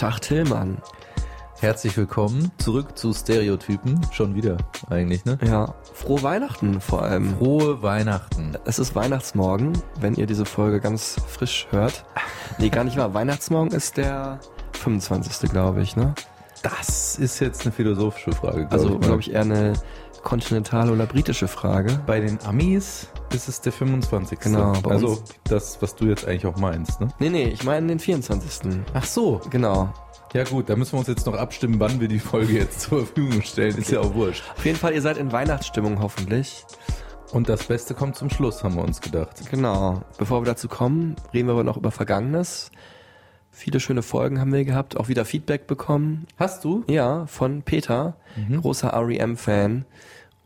Tag Tillmann. herzlich willkommen zurück zu Stereotypen. Schon wieder eigentlich, ne? Ja, frohe Weihnachten vor allem. Frohe Weihnachten. Es ist Weihnachtsmorgen, wenn ihr diese Folge ganz frisch hört. Nee, gar nicht wahr. Weihnachtsmorgen ist der 25. glaube ich, ne? Das ist jetzt eine philosophische Frage. Glaub Also, glaube ich, eher eine kontinentale oder britische Frage. Bei den Amis ist es der 25. Genau, Also uns- das, was du jetzt eigentlich auch meinst, ne? Nee, nee, ich meine den 24. Ach so. Genau. Ja gut, da müssen wir uns jetzt noch abstimmen, wann wir die Folge jetzt zur Verfügung stellen. Ist ja auch wurscht. Auf jeden Fall, ihr seid in Weihnachtsstimmung hoffentlich. Und das Beste kommt zum Schluss, haben wir uns gedacht. Genau. Bevor wir dazu kommen, reden wir aber noch über Vergangenes. Viele schöne Folgen haben wir gehabt, auch wieder Feedback bekommen. Hast du? Ja, von Peter, großer REM-Fan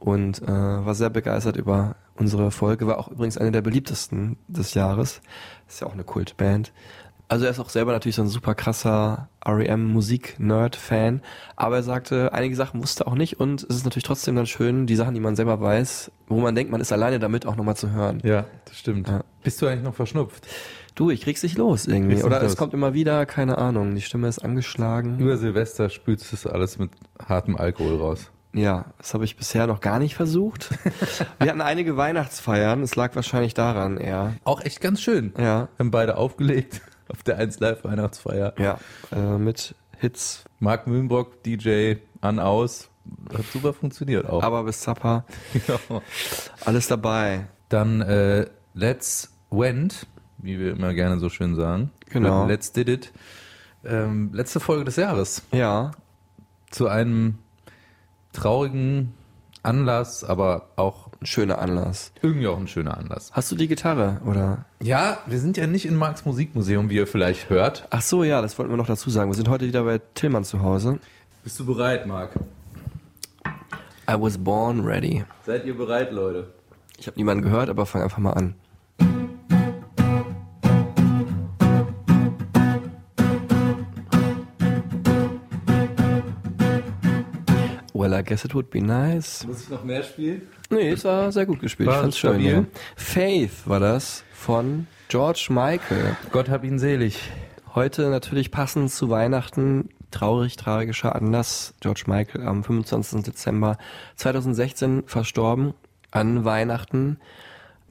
und äh, war sehr begeistert über unsere Folge. War auch übrigens eine der beliebtesten des Jahres. Ist ja auch eine Kultband. Also er ist auch selber natürlich so ein super krasser REM-Musik-Nerd-Fan. Aber er sagte, einige Sachen wusste er auch nicht und es ist natürlich trotzdem dann schön, die Sachen, die man selber weiß, wo man denkt, man ist alleine damit, auch nochmal zu hören. Ja, das stimmt. Ja. Bist du eigentlich noch verschnupft? Du, ich krieg's nicht los irgendwie. Oder es los. kommt immer wieder, keine Ahnung. Die Stimme ist angeschlagen. Über Silvester spülst du alles mit hartem Alkohol raus. Ja, das habe ich bisher noch gar nicht versucht. Wir hatten einige Weihnachtsfeiern, es lag wahrscheinlich daran eher. Auch echt ganz schön. Ja, Haben beide aufgelegt auf der 1 Live Weihnachtsfeier. ja, äh, mit Hits, Marc Mühlenbrock, DJ, an, aus. Hat super funktioniert auch. aber bis Zappa, Ja. alles dabei. Dann äh, Let's Went, wie wir immer gerne so schön sagen. Genau. Let's Did It. Ähm, letzte Folge des Jahres. Ja, Zu einem traurigen Anlass, aber auch ein schöner Anlass. irgendwie auch ein schöner Anlass. Hast du die Gitarre oder? Ja, wir sind ja nicht in Marks Musikmuseum, wie ihr vielleicht hört. Ach so, ja, das wollten wir noch dazu sagen. Wir sind heute wieder bei Tillmann zu Hause. Bist du bereit, Marc? I was born ready. Seid ihr bereit, Leute? Ich habe niemanden gehört, aber fang einfach mal an. I guess it would be nice. Muss ich noch mehr spielen? Nee, es war sehr gut gespielt. War ich fand's schön. stabil? Ja. Faith war das von George Michael. Gott hab ihn selig. Heute natürlich passend zu Weihnachten. Traurig, tragischer Anlass. George Michael am 25. Dezember 2016 verstorben. An Weihnachten.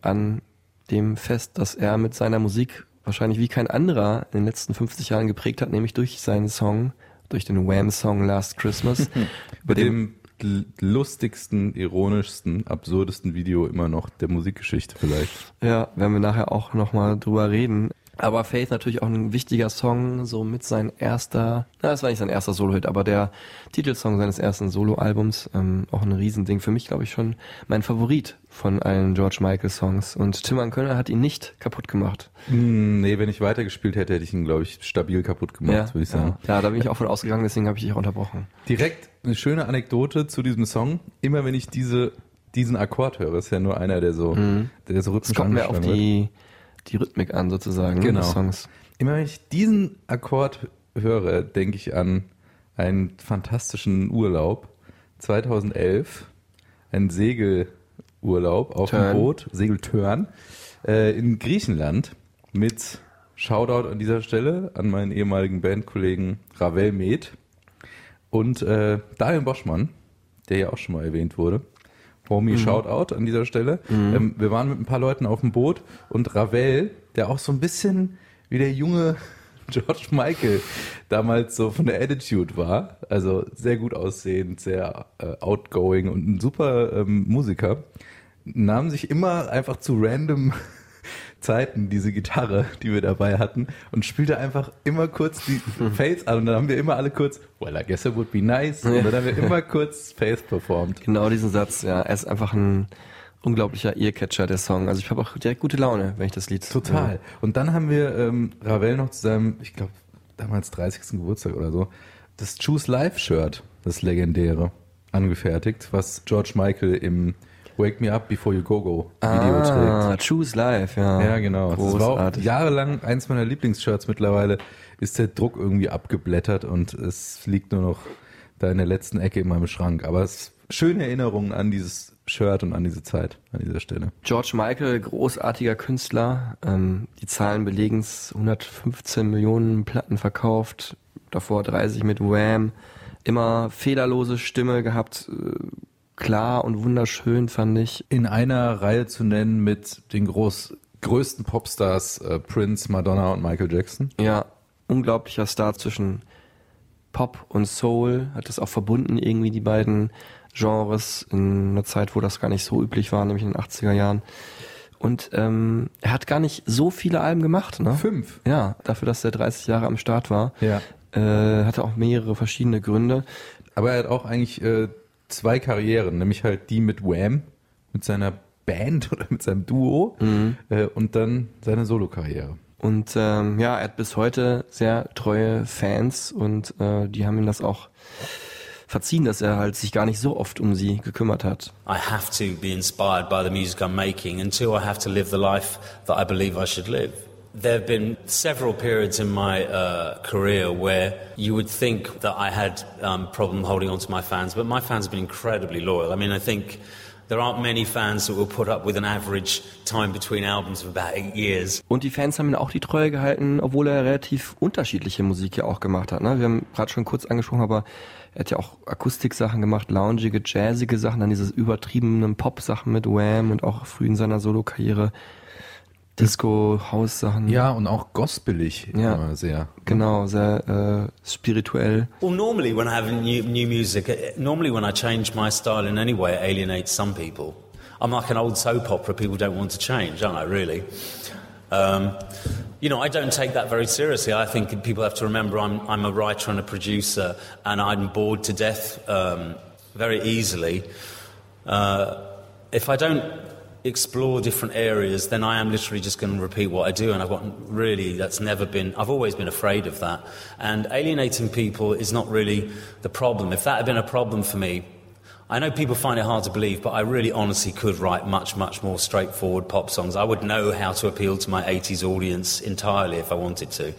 An dem Fest, das er mit seiner Musik wahrscheinlich wie kein anderer in den letzten 50 Jahren geprägt hat, nämlich durch seinen Song, durch den Wham-Song Last Christmas. Bei dem l- lustigsten, ironischsten, absurdesten Video immer noch der Musikgeschichte vielleicht. Ja, werden wir nachher auch nochmal drüber reden. Aber Faith natürlich auch ein wichtiger Song, so mit sein erster, na, das war nicht sein erster Solo-Hit, aber der Titelsong seines ersten Solo-Albums, ähm, auch ein Riesending. Für mich, glaube ich, schon mein Favorit von allen George Michael-Songs. Und Timman Kölner hat ihn nicht kaputt gemacht. Hm, nee, wenn ich weitergespielt hätte, hätte ich ihn, glaube ich, stabil kaputt gemacht, würde ich sagen. ja. ja, da bin ich auch von ausgegangen, deswegen habe ich dich auch unterbrochen. Direkt eine schöne Anekdote zu diesem Song. Immer wenn ich diese, diesen Akkord höre, ist ja nur einer, der so, der so rhythmisch kommt mehr auf angeschlagen wird. Die, Rhythmik an, sozusagen, ne, Genau. des Songs. Immer wenn ich diesen Akkord höre, denke ich an einen fantastischen Urlaub. 2011, ein Segelurlaub auf Turn. dem Boot, Segeltörn, äh, in Griechenland mit Shoutout an dieser Stelle an meinen ehemaligen Bandkollegen Ravel Med und äh, Daniel Boschmann, der ja auch schon mal erwähnt wurde. Homie, Shoutout an dieser Stelle. Ähm, wir waren mit ein paar Leuten auf dem Boot und Ravel, der auch so ein bisschen wie der junge George Michael damals so von der Attitude war, also sehr gut aussehend, sehr äh, outgoing und ein super ähm, Musiker, nahm sich immer einfach zu random Zeiten diese Gitarre, die wir dabei hatten und spielte einfach immer kurz die Faith an und dann haben wir immer alle kurz Well, I guess it would be nice und dann haben wir immer kurz Faith performt. Genau diesen Satz, ja. Er ist einfach ein unglaublicher Earcatcher, der Song. Also ich habe auch direkt gute Laune, wenn ich das Lied Total. Und dann haben wir ähm, Ravel noch zu seinem, ich glaube, damals 30. Geburtstag oder so, das Choose Life Shirt, das legendäre, angefertigt, was George Michael im Wake Me Up Before You Go Go Video Ah, trägt. Choose Life, ja. Ja, genau. Das war auch Großartig. jahrelang eins meiner Lieblingsshirts. Mittlerweile ist der Druck irgendwie abgeblättert und es liegt nur noch da in der letzten Ecke in meinem Schrank. Aber es ist schöne Erinnerungen an dieses Shirt und an diese Zeit an dieser Stelle. George Michael, großartiger Künstler. Ähm, die Zahlen belegen es, 115 Millionen Platten verkauft, davor 30 mit Wham. Immer fehlerlose Stimme gehabt, äh, klar und wunderschön fand ich. In einer Reihe zu nennen mit den groß, größten Popstars äh, Prince, Madonna und Michael Jackson. Ja, unglaublicher Star zwischen Pop und Soul, hat das auch verbunden irgendwie die beiden Genres in einer Zeit, wo das gar nicht so üblich war, nämlich in den 80er Jahren. Und ähm, er hat gar nicht so viele Alben gemacht, ne? Fünf. Ja, dafür, dass er 30 Jahre am Start war. Ja. Äh, hatte auch mehrere verschiedene Gründe. Aber er hat auch eigentlich äh, zwei Karrieren, nämlich halt die mit Wham, mit seiner Band oder mit seinem Duo äh, und dann seine Solokarriere. Und ähm, ja, er hat bis heute sehr treue Fans und äh, die haben ihm das auch verziehen, dass er halt sich gar nicht so oft um sie gekümmert hat. I have to be inspired by the music I'm making, and two, I have to live the life that I believe I should live. There have been several periods in my uh, career where you would think that I had um, problem holding on to my fans, but my fans have been incredibly loyal. I mean, I think there aren't many fans that will put up with an average time between albums of about eight years. Und die Fans haben ihn auch die Treue gehalten, obwohl er relativ unterschiedliche Musik ja auch gemacht hat. Ne? Wir haben gerade schon kurz angesprochen, aber er hat ja auch Akustiksachen gemacht, loungige, jazzige Sachen, dann diese übertriebenen Pop-Sachen mit Wham und auch früh in seiner Solo-Karriere Disco, House-Sachen. Ja, und auch gospelig Ja. immer sehr. Genau, sehr äh, spirituell. Well, normally when I have new, new music, uh, normally when I change my style in any way, it alienates some people. I'm like an old soap opera people don't want to change, aren't I, really? Um, you know, I don't take that very seriously. I think people have to remember I'm, I'm a writer and a producer, and I'm bored to death um, very easily. Uh, if I don't explore different areas, then I am literally just going to repeat what I do. And I've got really, that's never been, I've always been afraid of that. And alienating people is not really the problem. If that had been a problem for me, I know people find it hard to believe, but I really honestly could write much, much more straightforward pop songs. I would know how to appeal to my 80s audience entirely if I wanted to.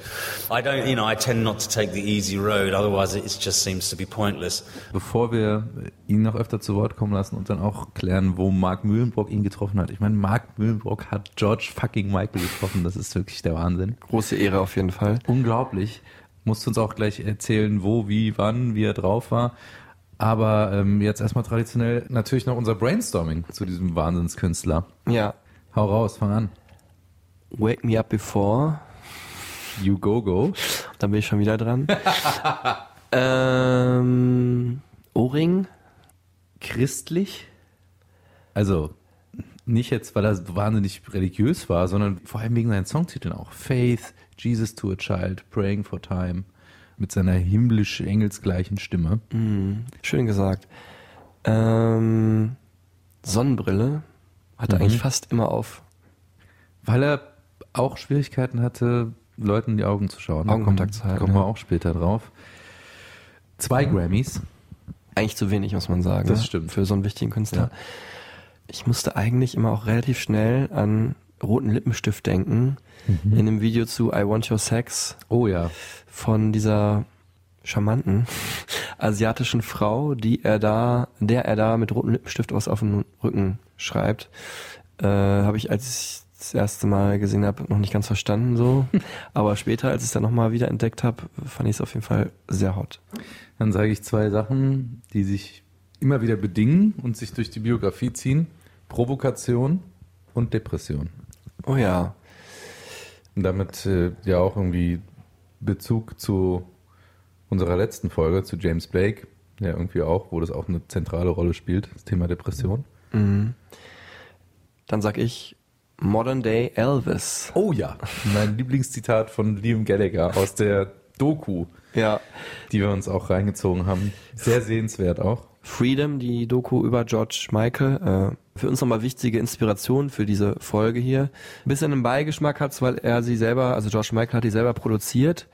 I don't, you know, I tend not to take the easy road, otherwise it just seems to be pointless. Bevor wir ihn noch öfter zu Wort kommen lassen und dann auch klären, wo Mark Mühlenbrock ihn getroffen hat. Ich meine, Mark Mühlenbrock hat George fucking Michael getroffen. Das ist wirklich der Wahnsinn. Große Ehre auf jeden Fall. Unglaublich. Musst uns auch gleich erzählen, wo, wie, wann, wie er drauf war. Aber ähm, jetzt erstmal traditionell natürlich noch unser Brainstorming zu diesem Wahnsinnskünstler. Ja. Hau raus, fang an. Wake Me Up Before. You go go. Da bin ich schon wieder dran. ähm, Ohrring. Christlich. Also nicht jetzt, weil er wahnsinnig religiös war, sondern vor allem wegen seinen Songtiteln auch. Faith, Jesus to a Child, Praying for Time. Mit seiner himmlisch engelsgleichen Stimme. Mhm, schön gesagt. Ähm, Sonnenbrille. Hat er Mhm. eigentlich fast immer auf. Weil er auch Schwierigkeiten hatte, Leuten in die Augen zu schauen. Augenkontakt zu halten, Kommen wir ja. auch später drauf. Zwei Grammys. Eigentlich zu wenig, muss man sagen. Das ne? stimmt. Für so einen wichtigen Künstler. Ja. Ich musste eigentlich immer auch relativ schnell an roten Lippenstift denken. Mhm. In dem Video zu I Want Your Sex Oh ja. von dieser charmanten asiatischen Frau, die er da, der er da mit rotem Lippenstift was auf den Rücken schreibt, äh, habe ich, als ich das erste Mal gesehen habe, noch nicht ganz verstanden so. Aber später, als ich es dann nochmal wieder entdeckt habe, fand ich es auf jeden Fall sehr hot. Dann sage ich zwei Sachen, die sich immer wieder bedingen und sich durch die Biografie ziehen. Provokation und Depression. Oh ja. Und damit äh, ja auch irgendwie Bezug zu unserer letzten Folge, zu James Blake, ja irgendwie auch, wo das auch eine zentrale Rolle spielt, das Thema Depression. Mhm. Dann sag ich Modern Day Elvis. Oh ja. Mein Lieblingszitat von Liam Gallagher aus der Doku, Ja. die wir uns auch reingezogen haben. Sehr sehenswert auch. Freedom, die Doku über George Michael. Äh, für uns nochmal wichtige Inspiration für diese Folge hier. Ein bisschen einen Beigeschmack hat's, weil er sie selber, also George Michael hat die selber produziert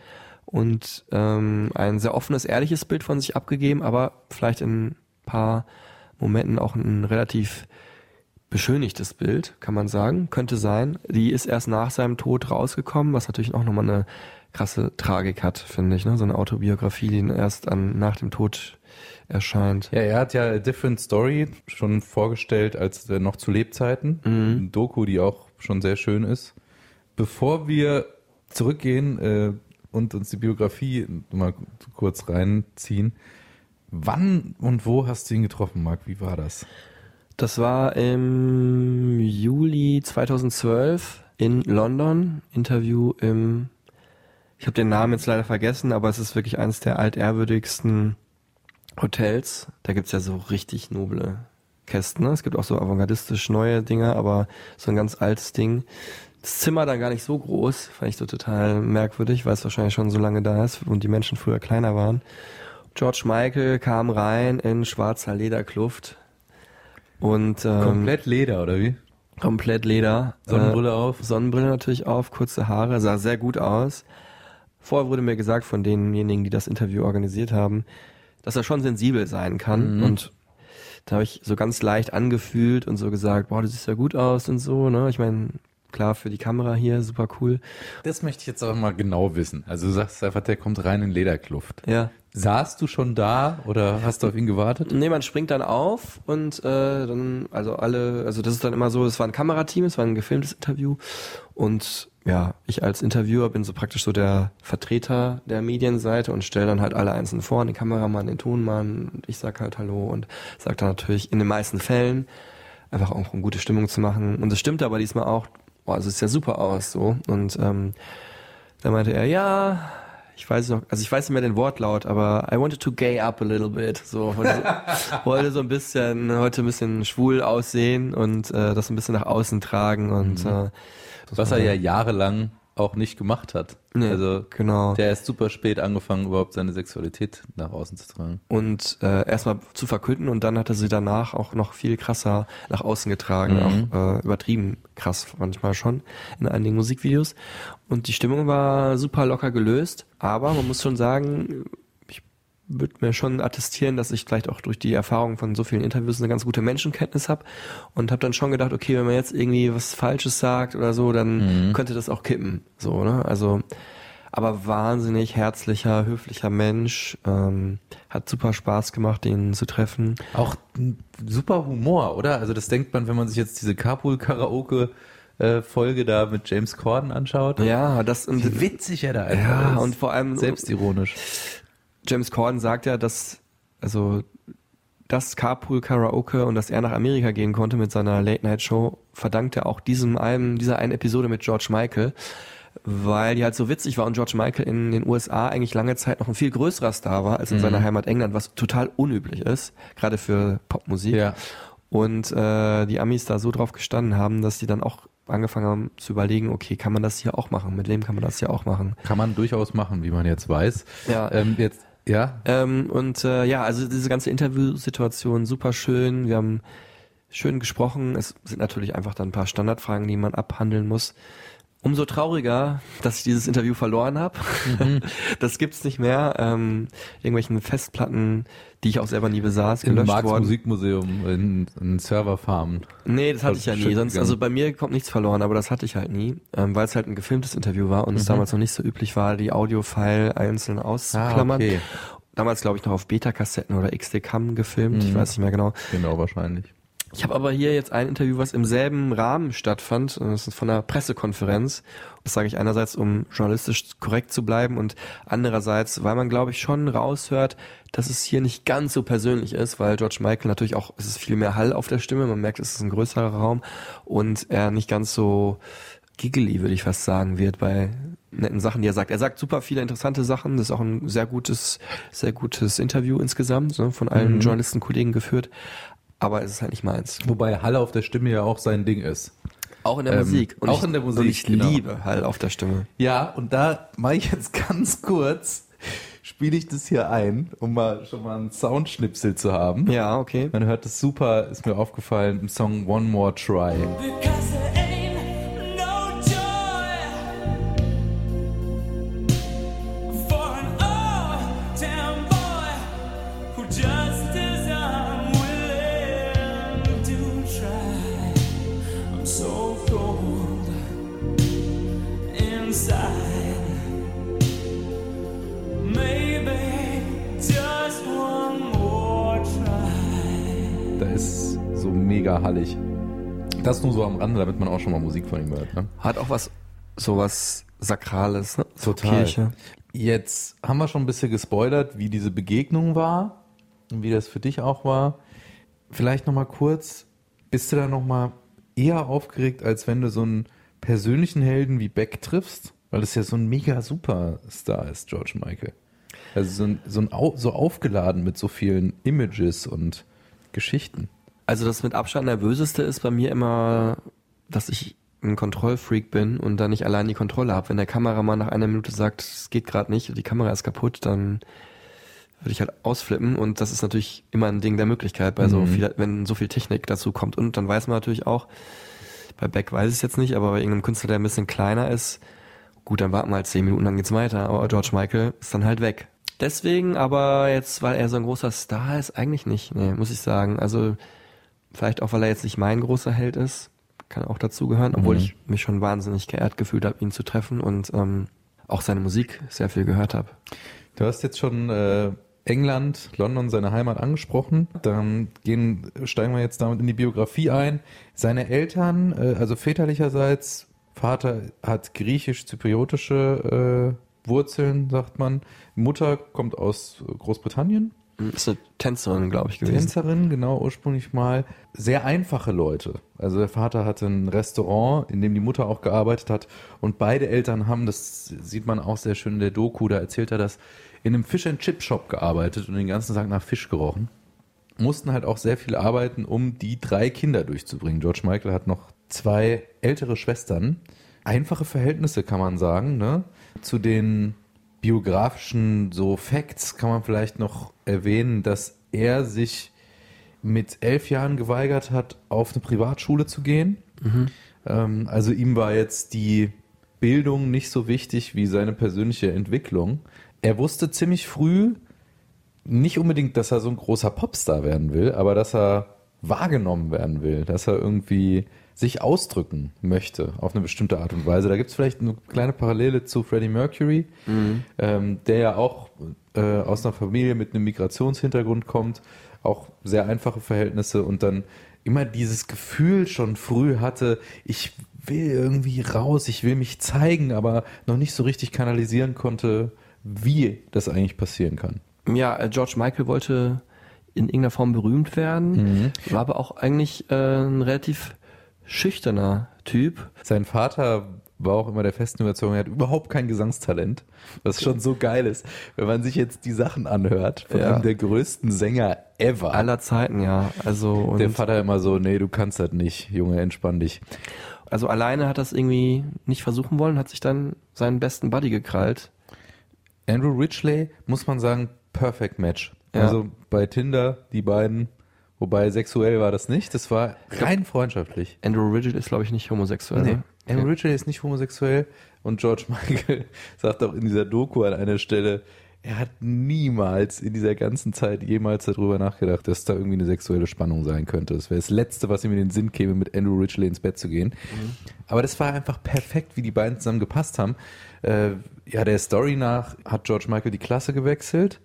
und ähm, ein sehr offenes, ehrliches Bild von sich abgegeben, aber vielleicht in ein paar Momenten auch ein relativ beschönigtes Bild, kann man sagen, könnte sein. Die ist erst nach seinem Tod rausgekommen, was natürlich auch nochmal eine krasse Tragik hat, finde ich, ne? So eine Autobiografie, die erst an, nach dem Tod erscheint. Ja, er hat ja A Different Story schon vorgestellt als äh, noch zu Lebzeiten. Mhm. Doku, die auch schon sehr schön ist. Bevor wir zurückgehen äh, und uns die Biografie mal kurz reinziehen, wann und wo hast du ihn getroffen, Marc? Wie war das? Das war im Juli 2012 in London. Interview im, ich habe den Namen jetzt leider vergessen, aber es ist wirklich eines der altehrwürdigsten Hotels. Da gibt's ja so richtig noble Kästen. Ne? Es gibt auch so avantgardistisch neue Dinge, aber so ein ganz altes Ding. Das Zimmer dann gar nicht so groß, fand ich so total merkwürdig, weil es wahrscheinlich schon so lange da ist und die Menschen früher kleiner waren. George Michael kam rein in schwarzer Lederkluft und ähm, Komplett Leder, oder wie? komplett Leder. Sonnenbrille äh, auf? Sonnenbrille natürlich auf, kurze Haare, sah sehr gut aus. Vorher wurde mir gesagt von denjenigen, die das Interview organisiert haben, dass er schon sensibel sein kann Mhm. und da habe ich so ganz leicht angefühlt und so gesagt, boah, du siehst ja gut aus und so, ne? Ich meine, klar für die Kamera hier, super cool. Das möchte ich jetzt aber mal genau wissen. Also du sagst einfach, der kommt rein in Lederkluft. Ja. Saßt du schon da oder hast du auf ihn gewartet? Nee, man springt dann auf und äh, dann, also alle, also das ist dann immer so, es war ein Kamerateam, es war ein gefilmtes Interview und ja, ich als Interviewer bin so praktisch so der Vertreter der Medienseite und stelle dann halt alle einzeln vor, den Kameramann, den Tonmann und ich sag halt Hallo und sag dann natürlich in den meisten Fällen einfach auch um gute Stimmung zu machen und es stimmt aber diesmal auch, boah, es sieht ja super aus so und ähm, da meinte er, ja, ich weiß noch, also ich weiß nicht mehr den Wortlaut, aber I wanted to gay up a little bit. So wollte so, wollte so ein bisschen heute ein bisschen schwul aussehen und äh, das ein bisschen nach außen tragen und Mhm. äh, Was er ja jahrelang auch nicht gemacht hat. Nee, also genau. der ist super spät angefangen, überhaupt seine Sexualität nach außen zu tragen. und äh, erstmal zu verkünden und dann hat er sie danach auch noch viel krasser nach außen getragen, Mhm. auch äh, übertrieben krass manchmal schon in einigen Musikvideos. Und die Stimmung war super locker gelöst, aber man muss schon sagen, würde mir schon attestieren, dass ich vielleicht auch durch die Erfahrung von so vielen Interviews eine ganz gute Menschenkenntnis habe und habe dann schon gedacht, okay, wenn man jetzt irgendwie was Falsches sagt oder so, dann könnte das auch kippen. So, ne? Also aber wahnsinnig herzlicher, höflicher Mensch. Ähm, hat super Spaß gemacht, ihn zu treffen. Auch super Humor, oder? Also das denkt man, wenn man sich jetzt diese Carpool-Karaoke-Folge da mit James Corden anschaut. Ja, das und Wie witzig er da einfach ja ist. und vor allem Selbstironisch. James Corden sagt ja, dass also das Carpool Karaoke und dass er nach Amerika gehen konnte mit seiner Late Night Show verdankt er auch diesem einen dieser einen Episode mit George Michael, weil die halt so witzig war und George Michael in den USA eigentlich lange Zeit noch ein viel größerer Star war als in seiner Heimat England, was total unüblich ist, gerade für Popmusik. Ja. Und äh, die Amis da so drauf gestanden haben, dass die dann auch angefangen haben zu überlegen, okay, kann man das hier auch machen? Mit wem kann man das hier auch machen? Kann man durchaus machen, wie man jetzt weiß. Ja. Ähm, jetzt, ja. Ähm, und äh, ja, also diese ganze Interviewsituation super schön. Wir haben schön gesprochen. Es sind natürlich einfach dann ein paar Standardfragen, die man abhandeln muss. Umso trauriger, dass ich dieses Interview verloren habe. Das gibt's nicht mehr. Ähm, irgendwelchen Festplatten, die ich auch selber nie besaß, Im gelöscht Marx worden. Musikmuseum in, in Serverfarmen. Nee, das hatte ich ja nie. Sonst, also bei mir kommt nichts verloren, aber das hatte ich halt nie, ähm, weil es halt ein gefilmtes Interview war und es damals noch nicht so üblich war, die Audio-File einzeln auszuklammern. Ah, okay. Damals glaube ich noch auf Beta-Kassetten oder XD-Cam gefilmt, ich weiß nicht mehr genau. Genau, wahrscheinlich. Ich habe aber hier jetzt ein Interview, was im selben Rahmen stattfand. Das ist von einer Pressekonferenz. Das sage ich einerseits, um journalistisch korrekt zu bleiben und andererseits, weil man, glaube ich, schon raushört, dass es hier nicht ganz so persönlich ist, weil George Michael natürlich auch, es ist viel mehr Hall auf der Stimme. Man merkt, es ist ein größerer Raum und er nicht ganz so giggly, würde ich fast sagen, wird bei netten Sachen, die er sagt. Er sagt super viele interessante Sachen. Das ist auch ein sehr gutes, sehr gutes Interview insgesamt, ne, von allen Journalistenkollegen geführt. Aber es ist halt nicht meins. Wobei Halle auf der Stimme ja auch sein Ding ist. Auch in der Ähm, Musik. auch ich, in der Musik, Und ich genau. liebe Hall auf der Stimme. Ja, und da mache ich jetzt ganz kurz, spiele ich das hier ein, um mal schon mal einen Soundschnipsel zu haben. Ja, okay. Man hört es super, ist mir aufgefallen, im Song One More Try. Because mega hallig. Das nur so am Rande, damit man auch schon mal Musik von ihm hört. Ne? Hat auch was, sowas Sakrales, ne? So Total. Kirche. Jetzt haben wir schon ein bisschen gespoilert, wie diese Begegnung war und wie das für dich auch war. Vielleicht noch mal kurz, bist du da noch mal eher aufgeregt, als wenn du so einen persönlichen Helden wie Beck triffst? Weil das ja so ein mega Superstar ist, George Michael. Also so, ein, so, ein, so aufgeladen mit so vielen Images und Geschichten. Also das mit Abstand nervöseste ist bei mir immer, dass ich ein Kontrollfreak bin und dann nicht allein die Kontrolle habe. Wenn der Kameramann nach einer Minute sagt, es geht gerade nicht, die Kamera ist kaputt, dann würde ich halt ausflippen und das ist natürlich immer ein Ding der Möglichkeit bei so Mhm. viel, wenn so viel Technik dazu kommt und dann weiß man natürlich auch, bei Beck weiß ich es jetzt nicht, aber bei irgendeinem Künstler, der ein bisschen kleiner ist, gut, dann warten wir halt zehn Minuten, dann geht's weiter, aber George Michael ist dann halt weg. Deswegen aber jetzt, weil er so ein großer Star ist, eigentlich nicht, nee, muss ich sagen. Also vielleicht auch, weil er jetzt nicht mein großer Held ist, kann auch dazu gehören, obwohl Mhm. ich mich schon wahnsinnig geehrt gefühlt habe, ihn zu treffen und ähm, auch seine Musik sehr viel gehört habe. Du hast jetzt schon äh, England, London, seine Heimat angesprochen. Dann gehen, steigen wir jetzt damit in die Biografie ein. Seine Eltern, äh, also väterlicherseits, Vater hat griechisch-zypriotische äh, Wurzeln, sagt man. Mutter kommt aus Großbritannien. Ist eine Tänzerin, glaube ich, gewesen. Tänzerin, genau, ursprünglich mal. Sehr einfache Leute. Also der Vater hatte ein Restaurant, in dem die Mutter auch gearbeitet hat. Und beide Eltern haben, das sieht man auch sehr schön in der Doku, da erzählt er das, in einem Fish and Chip Shop gearbeitet und den ganzen Tag nach Fisch gerochen. Mussten halt auch sehr viel arbeiten, um die drei Kinder durchzubringen. George Michael hat noch zwei ältere Schwestern. Einfache Verhältnisse, kann man sagen. Ne? Zu den biografischen so Facts kann man vielleicht noch erwähnen, dass er sich mit elf Jahren geweigert hat, auf eine Privatschule zu gehen. Ähm, also ihm war jetzt die Bildung nicht so wichtig wie seine persönliche Entwicklung. Er wusste ziemlich früh, nicht unbedingt, dass er so ein großer Popstar werden will, aber dass er wahrgenommen werden will, dass er irgendwie sich ausdrücken möchte auf eine bestimmte Art und Weise. Da gibt es vielleicht eine kleine Parallele zu Freddie Mercury, ähm, der ja auch äh, aus einer Familie mit einem Migrationshintergrund kommt, auch sehr einfache Verhältnisse und dann immer dieses Gefühl schon früh hatte, ich will irgendwie raus, ich will mich zeigen, aber noch nicht so richtig kanalisieren konnte, wie das eigentlich passieren kann. Ja, äh, George Michael wollte in irgendeiner Form berühmt werden, war aber auch eigentlich äh, ein relativ schüchterner Typ. Sein Vater war auch immer der festen Überzeugung, er hat überhaupt kein Gesangstalent, was schon so geil ist, wenn man sich jetzt die Sachen anhört von Ja. einem der größten Sänger ever. Aller Zeiten, ja. Also, und der Vater immer so, nee, du kannst das nicht, Junge, entspann dich. also alleine hat das irgendwie nicht versuchen wollen, hat sich dann seinen besten Buddy gekrallt. Andrew Ridgely, muss man sagen, perfect match. Ja. Also bei Tinder, die beiden, wobei sexuell war das nicht, das war rein freundschaftlich. Andrew Ridgel ist, glaube ich, nicht homosexuell. Nee. ne? Andrew Ridgely ist nicht homosexuell und George Michael sagt auch in dieser Doku an einer Stelle, er hat niemals in dieser ganzen Zeit jemals darüber nachgedacht, dass da irgendwie eine sexuelle Spannung sein könnte. Das wäre das Letzte, was ihm in den Sinn käme, mit Andrew Ridgely ins Bett zu gehen. Aber das war einfach perfekt, wie die beiden zusammen gepasst haben. Äh, ja, der Story nach hat George Michael die Klasse gewechselt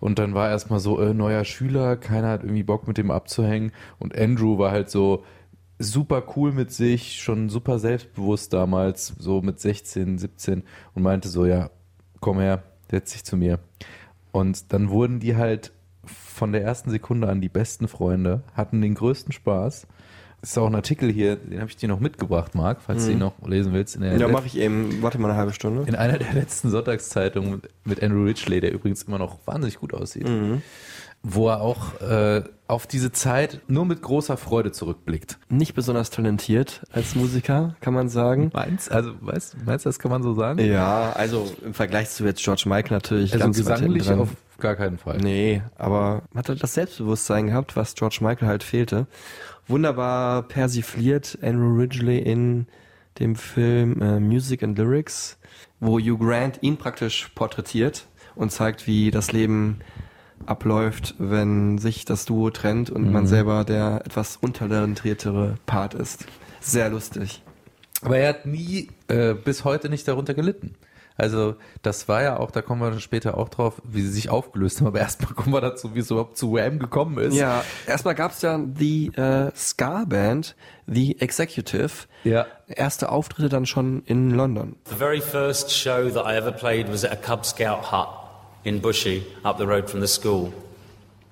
und dann war erstmal so, äh, neuer Schüler, keiner hat irgendwie Bock mit dem abzuhängen und Andrew war halt so, super cool mit sich, schon super selbstbewusst damals, so mit 16, 17 und meinte so, ja, komm her, setz dich zu mir. Und dann wurden die halt von der ersten Sekunde an die besten Freunde, hatten den größten Spaß. Ist auch ein Artikel hier, den habe ich dir noch mitgebracht, Marc, falls du ihn noch lesen willst. Ja, mache ich eben. Warte mal eine halbe Stunde. in einer der letzten Sonntagszeitungen mit Andrew Ridgely, der übrigens immer noch wahnsinnig gut aussieht, wo er auch äh, auf diese Zeit nur mit großer Freude zurückblickt. Nicht besonders talentiert als Musiker, kann man sagen. Meinst, also, weißt, meinst du, das kann man so sagen? Ja, also im Vergleich zu jetzt George Michael natürlich Also ganz gesanglich auf gar keinen Fall. Nee, aber hat halt das Selbstbewusstsein gehabt, was George Michael halt fehlte. Wunderbar persifliert Andrew Ridgely in dem Film äh, Music and Lyrics, wo Hugh Grant ihn praktisch porträtiert und zeigt, wie das Leben abläuft, wenn sich das Duo trennt und Mhm. man selber der etwas untertalentiertere Part ist. Sehr lustig. Aber er hat nie äh, bis heute nicht darunter gelitten. Also das war ja auch, da kommen wir dann später auch drauf, wie sie sich aufgelöst haben. Aber erstmal kommen wir dazu, wie es überhaupt zu Wham gekommen ist. Ja, erstmal gab's ja die äh, Ska-Band, The Executive. Ja. Erste Auftritte dann schon in London. The very first show that I ever played was at a Cub Scout hut in Bushy, up the road from the school.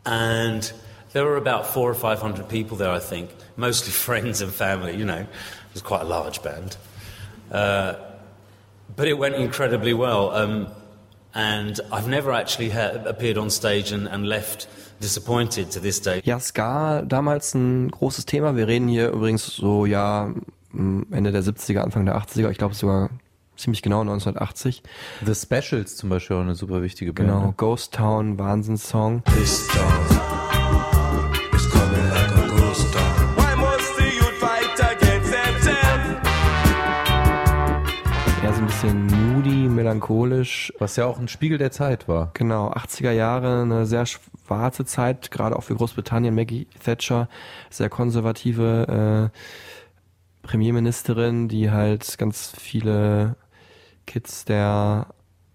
And there were about four or five hundred people there, I think, mostly friends and family, you know. It was quite a large band. Uh, but it went incredibly well. Um, and I've never actually ha- appeared on stage and, and left disappointed to this day. Ja, Ska damals ein großes Thema. Wir reden hier übrigens so, ja, Ende der 70er, Anfang der 80er. Ich glaube sogar ziemlich genau 1980. The Specials zum Beispiel auch eine super wichtige Band. Genau, ne? Ghost Town, Wahnsinnssong. This dog melancholisch. Was ja auch ein Spiegel der Zeit war. Genau, 80er Jahre, eine sehr schwarze Zeit, gerade auch für Großbritannien. Maggie Thatcher, sehr konservative äh, Premierministerin, die halt ganz viele Kids der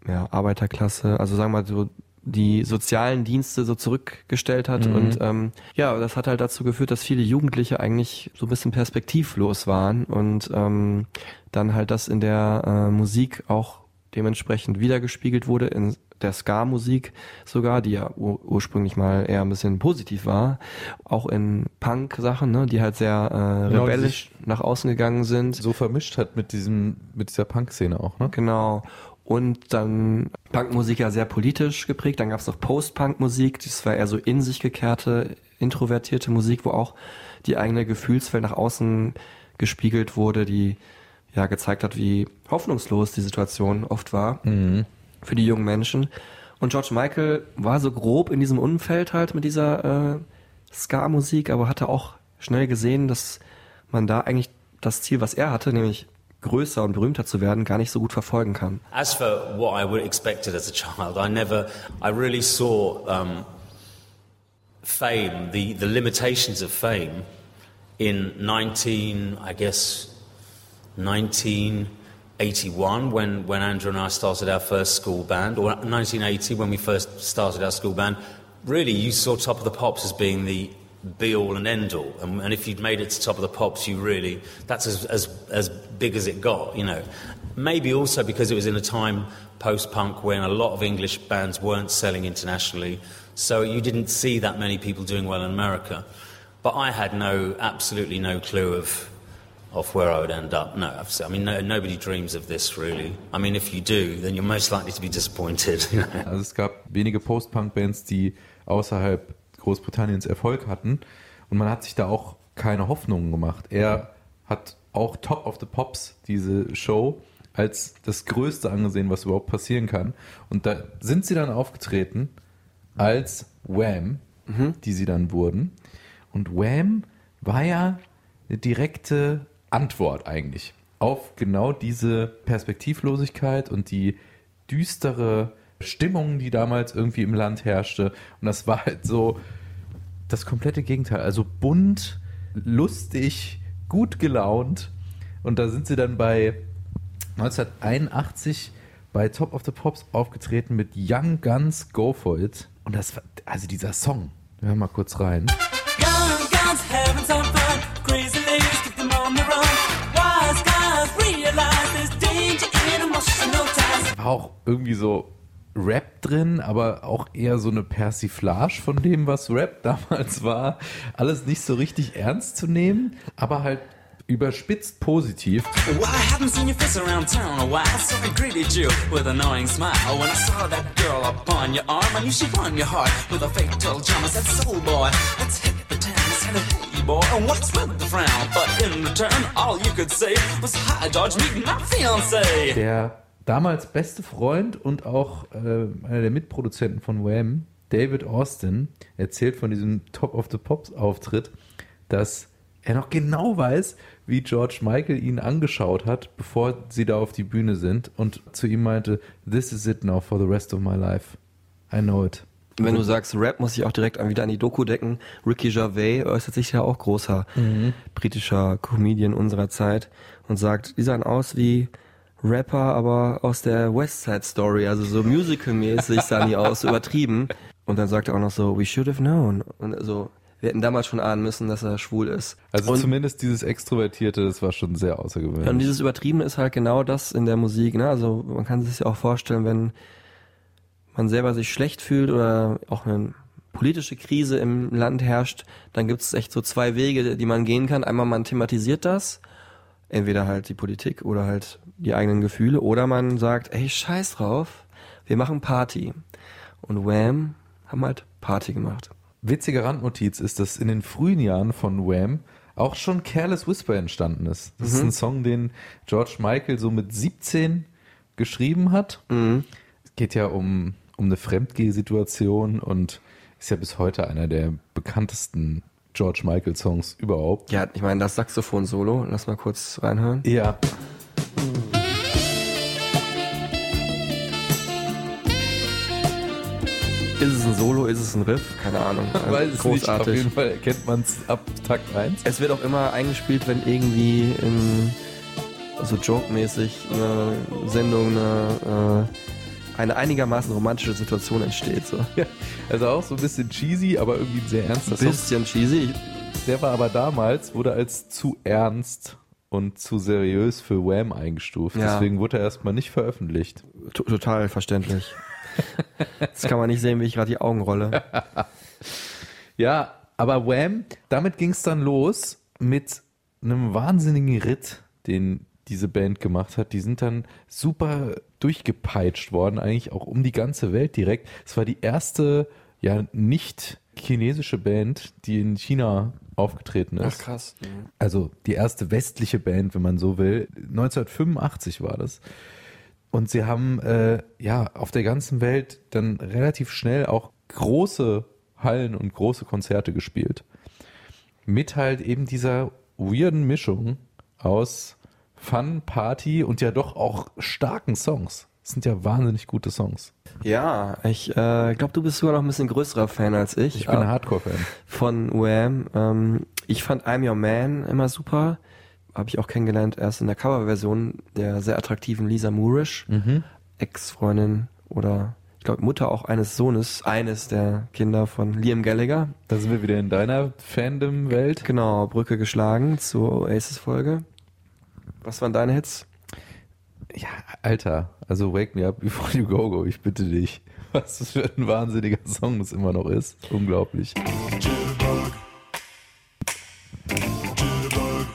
ja, Arbeiterklasse, also sagen wir mal so die sozialen Dienste so zurückgestellt hat Mhm. und ähm, ja, das hat halt dazu geführt, dass viele Jugendliche eigentlich so ein bisschen perspektivlos waren und ähm, dann halt das in der äh, Musik auch dementsprechend wiedergespiegelt wurde in der Ska-Musik sogar, die ja ur ursprünglich mal eher ein bisschen positiv war, auch in Punk-Sachen, ne, die halt sehr äh, Genau, rebellisch nach außen gegangen sind. So vermischt hat mit diesem, mit dieser Punk-Szene auch, ne? Genau. Und dann Punkmusik ja sehr politisch geprägt. Dann gab es noch Post-Punk-Musik. Das war eher so in sich gekehrte, introvertierte Musik, wo auch die eigene Gefühlswelt nach außen gespiegelt wurde, die ja gezeigt hat, wie hoffnungslos die Situation oft war für die jungen Menschen. Und George Michael war so grob in diesem Umfeld halt mit dieser äh, Ska-Musik, aber hatte auch schnell gesehen, dass man da eigentlich das Ziel, was er hatte, nämlich größer und berühmter zu werden, gar nicht so gut verfolgen kann. As for what I would expected as a child, I never, I really saw um, fame, the, the limitations of fame, in 19, I guess, 1981 when, when Andrew and I started our first school band, or 1980 when we first started our school band. Really, you saw Top of the Pops as being the be all and end all. And, and if you'd made it to Top of the Pops, you really, that's as, as, as big as it got, you know. Maybe also because it was in a time post punk when a lot of English bands weren't selling internationally, so you didn't see that many people doing well in America. But I had no, absolutely no clue of, of where I would end up. No, I've- I mean, no, nobody dreams of this really. I mean, if you do, then you're most likely to be disappointed. Also es gab wenige Post-Punk-Bands, die außerhalb Großbritanniens Erfolg hatten. Und man hat sich da auch keine Hoffnungen gemacht. Er hat auch Top of the Pops, diese Show, als das Größte angesehen, was überhaupt passieren kann. Und da sind sie dann aufgetreten als Wham, die sie dann wurden. Und Wham war ja eine direkte Antwort eigentlich auf genau diese Perspektivlosigkeit und die düstere Stimmung, die damals irgendwie im Land herrschte. Und das war halt so das komplette Gegenteil. Also bunt, lustig, gut gelaunt. Und da sind sie dann bei 1981 bei Top of the Pops aufgetreten mit Young Guns Go For It. Und das war, also dieser Song, wir hören mal kurz rein. Young guns having some fun. Crazy war auch irgendwie so Rap drin, aber auch eher so eine Persiflage von dem, was Rap damals war. Alles nicht so richtig ernst zu nehmen, aber halt überspitzt positiv. Well, Hey boy, what's with the frown? But in return, all you could say was, Hi, George, meet my fiancée. Der damals beste Freund und auch äh, einer der Mitproduzenten von Wham, David Austin, erzählt von diesem Top of the Pops Auftritt, dass er noch genau weiß, wie George Michael ihn angeschaut hat, bevor sie da auf die Bühne sind und zu ihm meinte, This is it now for the rest of my life. I know it. Wenn du sagst Rap, muss ich auch direkt an- wieder an die Doku denken. Ricky Gervais äußert sich ja auch großer britischer Comedian unserer Zeit und sagt, die sahen aus wie Rapper, aber aus der West Side Story, also so musicalmäßig sahen die aus, übertrieben. Und dann sagt er auch noch so, we should have known. Und so, wir hätten damals schon ahnen müssen, dass er schwul ist. Also und, zumindest dieses Extrovertierte, das war schon sehr außergewöhnlich. und dieses Übertriebene ist halt genau das in der Musik, ne? Also man kann sich ja auch vorstellen, wenn man selber sich schlecht fühlt oder auch eine politische Krise im Land herrscht, dann gibt es echt so zwei Wege, die man gehen kann. Einmal man thematisiert das, entweder halt die Politik oder halt die eigenen Gefühle, oder man sagt, ey, scheiß drauf, wir machen Party. Und Wham haben halt Party gemacht. Witzige Randnotiz ist, dass in den frühen Jahren von Wham auch schon Careless Whisper entstanden ist. Das ist ein Song, den George Michael so mit 17 geschrieben hat. Es geht ja um, um eine Fremdgeh-Situation und ist ja bis heute einer der bekanntesten George Michael Songs überhaupt. Ja, ich meine, das Saxophon-Solo, lass mal kurz reinhören. Ja. Ist es ein Solo, ist es ein Riff? Keine Ahnung. Also Weiß es nicht. Auf jeden Fall erkennt man es ab Takt 1. Es wird auch immer eingespielt, wenn irgendwie in so joke-mäßig eine Sendung eine, äh, eine einigermaßen romantische Situation entsteht. So. Also auch so ein bisschen cheesy, aber irgendwie ein sehr ernster Ein Song. bisschen cheesy. Der war aber damals, wurde als zu ernst und zu seriös für Wham eingestuft. Ja. Deswegen wurde er erstmal nicht veröffentlicht. T total verständlich. Das kann man nicht sehen, wie ich gerade die Augen rolle. Ja, aber Wham, damit ging es dann los mit einem wahnsinnigen Ritt, den diese Band gemacht hat. Die sind dann super durchgepeitscht worden, eigentlich auch um die ganze Welt direkt. Es war die erste, ja, nicht chinesische Band, die in China aufgetreten ist. krass. Also die erste westliche Band, wenn man so will. 1985 war das. Und sie haben äh, ja auf der ganzen Welt dann relativ schnell auch große Hallen und große Konzerte gespielt. Mit halt eben dieser weirden Mischung aus Fun, Party und ja doch auch starken Songs. Das sind ja wahnsinnig gute Songs. Ja, ich äh, glaube, du bist sogar noch ein bisschen größerer Fan als ich. Ich bin ein Ah, Hardcore-Fan. von Wham. Ähm, ich fand I'm Your Man immer super. Habe ich auch kennengelernt erst in der Coverversion der sehr attraktiven Lisa Moorish, Ex-Freundin oder ich glaube Mutter auch eines Sohnes, eines der Kinder von Liam Gallagher. Da sind wir wieder in deiner Fandom-Welt. Genau, Brücke geschlagen zur Oasis-Folge. Was waren deine Hits? Ja, Alter, also Wake Me Up Before You Go Go, ich bitte dich. Was das für ein wahnsinniger Song das immer noch ist. Unglaublich.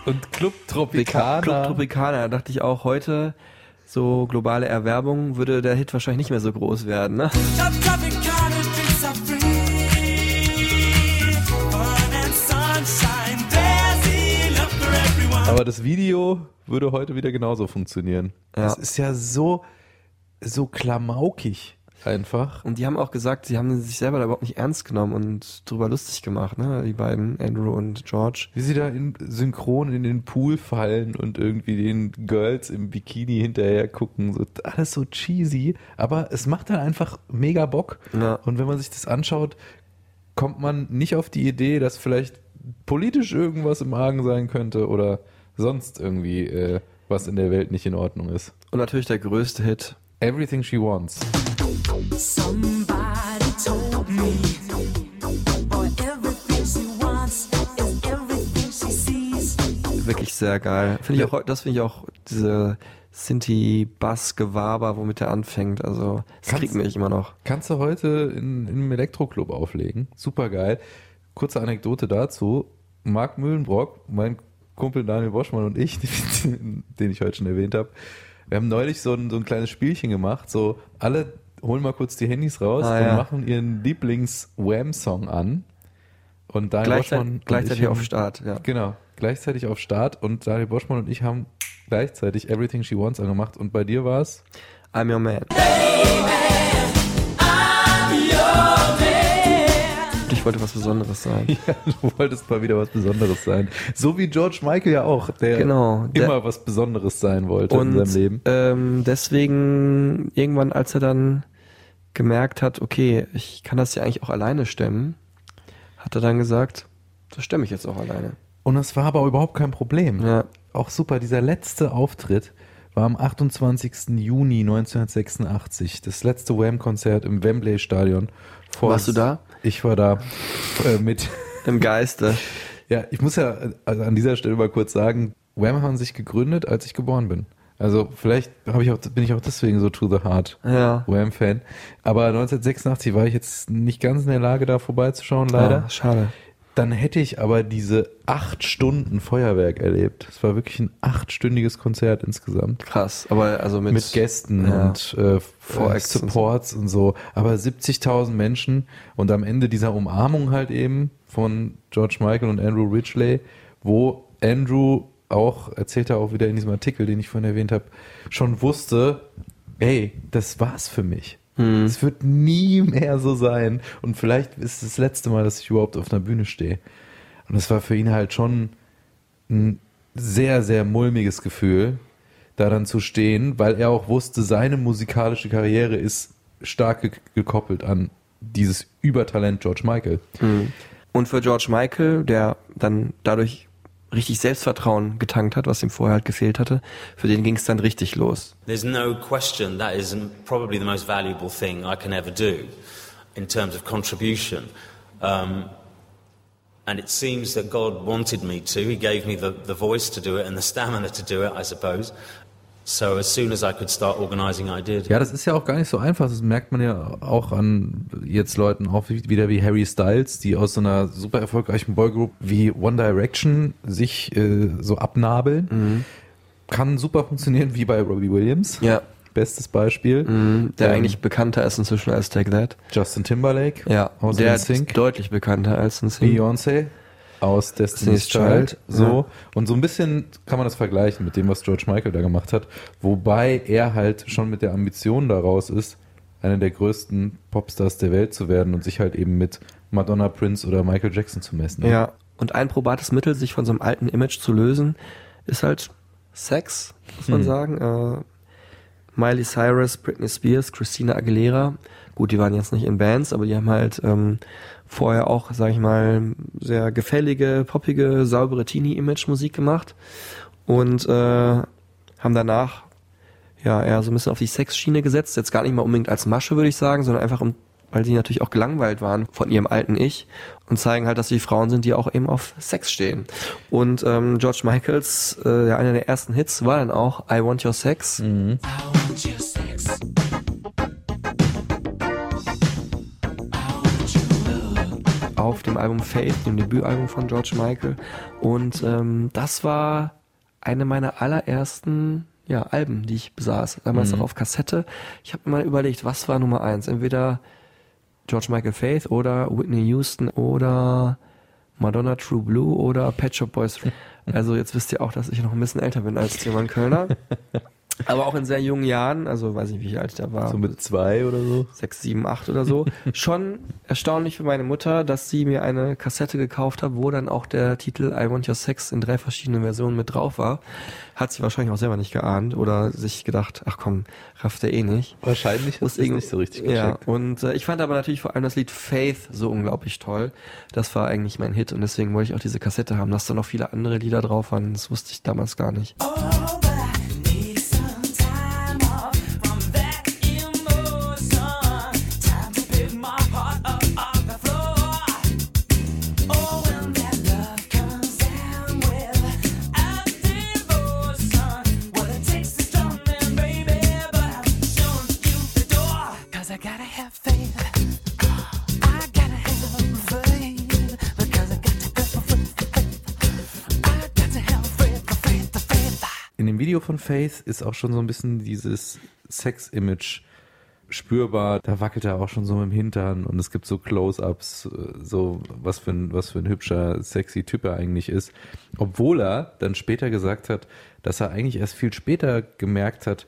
Und Club Tropicana. Club Tropicana, da dachte ich auch heute, so globale Erwerbung, würde der Hit wahrscheinlich nicht mehr so groß werden. Ne? Aber das Video würde heute wieder genauso funktionieren. Ja. Das ist ja so, so klamaukig einfach. Und die haben auch gesagt, sie haben sich selber da überhaupt nicht ernst genommen und drüber lustig gemacht, ne? Die beiden, Andrew und George. Wie sie da in synchron in den Pool fallen und irgendwie den Girls im Bikini hinterher gucken. So, alles so cheesy, aber es macht dann einfach mega Bock. Ja. Und wenn man sich das anschaut, kommt man nicht auf die Idee, dass vielleicht politisch irgendwas im Argen sein könnte oder sonst irgendwie äh, was in der Welt nicht in Ordnung ist. Und natürlich der größte Hit. Everything She Wants. Somebody told me, boy, everything she wants is everything she sees. Wirklich sehr geil. Finde ich auch, das finde ich auch diese Sinti-Bass-Gewaber, womit er anfängt. Also, das Kannst- kriegt mich immer noch. Kannst du heute in, in einem Elektroclub auflegen. Super geil. Kurze Anekdote dazu. Marc Mühlenbrock, mein Kumpel Daniel Boschmann und ich, den ich heute schon erwähnt habe, wir haben neulich so ein, so ein kleines Spielchen gemacht. So, alle holen mal kurz die Handys raus Ah, und ja. machen ihren Lieblings-Wham-Song an. Und Daniel Boschmann Gleichzeitig, und gleichzeitig ich auf haben- Start, ja. Genau, gleichzeitig auf Start und Daniel Boschmann und ich haben gleichzeitig Everything She Wants angemacht und bei dir war es? I'm your man. Ich wollte was Besonderes sein. Ja, du wolltest mal wieder was Besonderes sein. So wie George Michael ja auch, der Genau, der- immer was Besonderes sein wollte Und in seinem Leben. Ähm, deswegen, irgendwann, als er dann gemerkt hat, okay, ich kann das ja eigentlich auch alleine stemmen, hat er dann gesagt, das stemme ich jetzt auch alleine. Und das war aber überhaupt kein Problem. Ja. Auch super, dieser letzte Auftritt war am 28. Juni 1986, das letzte Wham-Konzert im Wembley Stadion. Vor Warst du da? Ich war da äh, mit. Im Geiste. Ja, ich muss ja also an dieser Stelle mal kurz sagen, Wham haben sich gegründet, als ich geboren bin. Also vielleicht ich auch, bin ich auch deswegen so to the heart Ja. Wham-Fan. Aber 1986 war ich jetzt nicht ganz in der Lage, da vorbeizuschauen, leider. Ah, schade. Dann hätte ich aber diese acht Stunden Feuerwerk erlebt. Es war wirklich ein achtstündiges Konzert insgesamt. Krass. Aber also mit, Mit, Gästen ja. und äh, so. Supports und so. Aber 70.000 Menschen und am Ende dieser Umarmung halt eben von George Michael und Andrew Ridgely, wo Andrew auch, erzählt er auch wieder in diesem Artikel, den ich vorhin erwähnt habe, schon wusste, ey, das war's für mich. Hm. Es wird nie mehr so sein. Und vielleicht ist es das letzte Mal, dass ich überhaupt auf einer Bühne stehe. Und es war für ihn halt schon ein sehr, sehr mulmiges Gefühl, da dann zu stehen, weil er auch wusste, seine musikalische Karriere ist stark ge gekoppelt an dieses Übertalent George Michael. Und für George Michael, der dann dadurch richtig Selbstvertrauen getankt hat, was ihm vorher halt gefehlt hatte, für den ging es dann richtig los. There's no question that is probably the most valuable thing I can ever do in terms of contribution. Um, and it seems that God wanted me to. He gave me the, the voice to do it and the stamina to do it, I suppose. So as soon as I could start organizing, I did. Ja, das ist ja auch gar nicht so einfach. Das merkt man ja auch an jetzt Leuten auch wie- wieder wie Harry Styles, die aus so einer super erfolgreichen Boygroup wie One Direction sich äh, so abnabeln. Kann super funktionieren wie bei Robbie Williams. Ja. Bestes Beispiel. Der Ähm, eigentlich bekannter ist inzwischen als Take That. Justin Timberlake Ja, aus der ist deutlich bekannter als ein Sing. Beyoncé aus Destiny's. Child, So. ja. Und so ein bisschen kann man das vergleichen mit dem, was George Michael da gemacht hat. Wobei er halt schon mit der Ambition daraus ist, einer der größten Popstars der Welt zu werden und sich halt eben mit Madonna, Prince oder Michael Jackson zu messen. Ja. Und ein probates Mittel, sich von so einem alten Image zu lösen, ist halt Sex, muss man Hm. sagen. Äh, Miley Cyrus, Britney Spears, Christina Aguilera. Gut, die waren jetzt nicht in Bands, aber die haben halt ähm, vorher auch, sag ich mal, sehr gefällige, poppige, saubere Teenie-Image-Musik gemacht und äh, haben danach ja eher so ein bisschen auf die Sexschiene gesetzt. Jetzt gar nicht mal unbedingt als Masche, würde ich sagen, sondern einfach um, weil sie natürlich auch gelangweilt waren von ihrem alten Ich und zeigen halt, dass sie Frauen sind, die auch eben auf Sex stehen. Und ähm, George Michaels, äh, einer der ersten Hits war dann auch I Want Your Sex. Auf dem Album Faith, dem Debütalbum von George Michael. Und ähm, das war eine meiner allerersten ja, Alben, die ich besaß. Damals Mhm. auch auf Kassette. Ich habe mir mal überlegt, was war Nummer eins? Entweder George Michael Faith oder Whitney Houston oder Madonna True Blue oder Pet Shop Boys. Also jetzt wisst ihr auch, dass ich noch ein bisschen älter bin als Tilman Kölner. Aber auch in sehr jungen Jahren, also weiß nicht, wie alt ich da war So mit zwei oder so. sechs, sieben, acht oder so. Schon erstaunlich für meine Mutter, dass sie mir eine Kassette gekauft hat, wo dann auch der Titel I Want Your Sex in drei verschiedenen Versionen mit drauf war. Hat sie wahrscheinlich auch selber nicht geahnt oder sich gedacht, ach komm, rafft er eh nicht. Wahrscheinlich es irgend- nicht so richtig Ja, gecheckt. und äh, ich fand aber natürlich vor allem das Lied Faith so unglaublich toll. Das war eigentlich mein Hit und deswegen wollte ich auch diese Kassette haben, dass da noch viele andere Lieder drauf waren. Das wusste ich damals gar nicht. Cause Faith ist auch schon so ein bisschen dieses Sex-Image spürbar. Da wackelt er auch schon so dem Hintern und es gibt so Close-ups, äh, so was für ein, was für ein hübscher, sexy Typ er eigentlich ist. Obwohl er dann später gesagt hat, dass er eigentlich erst viel später gemerkt hat,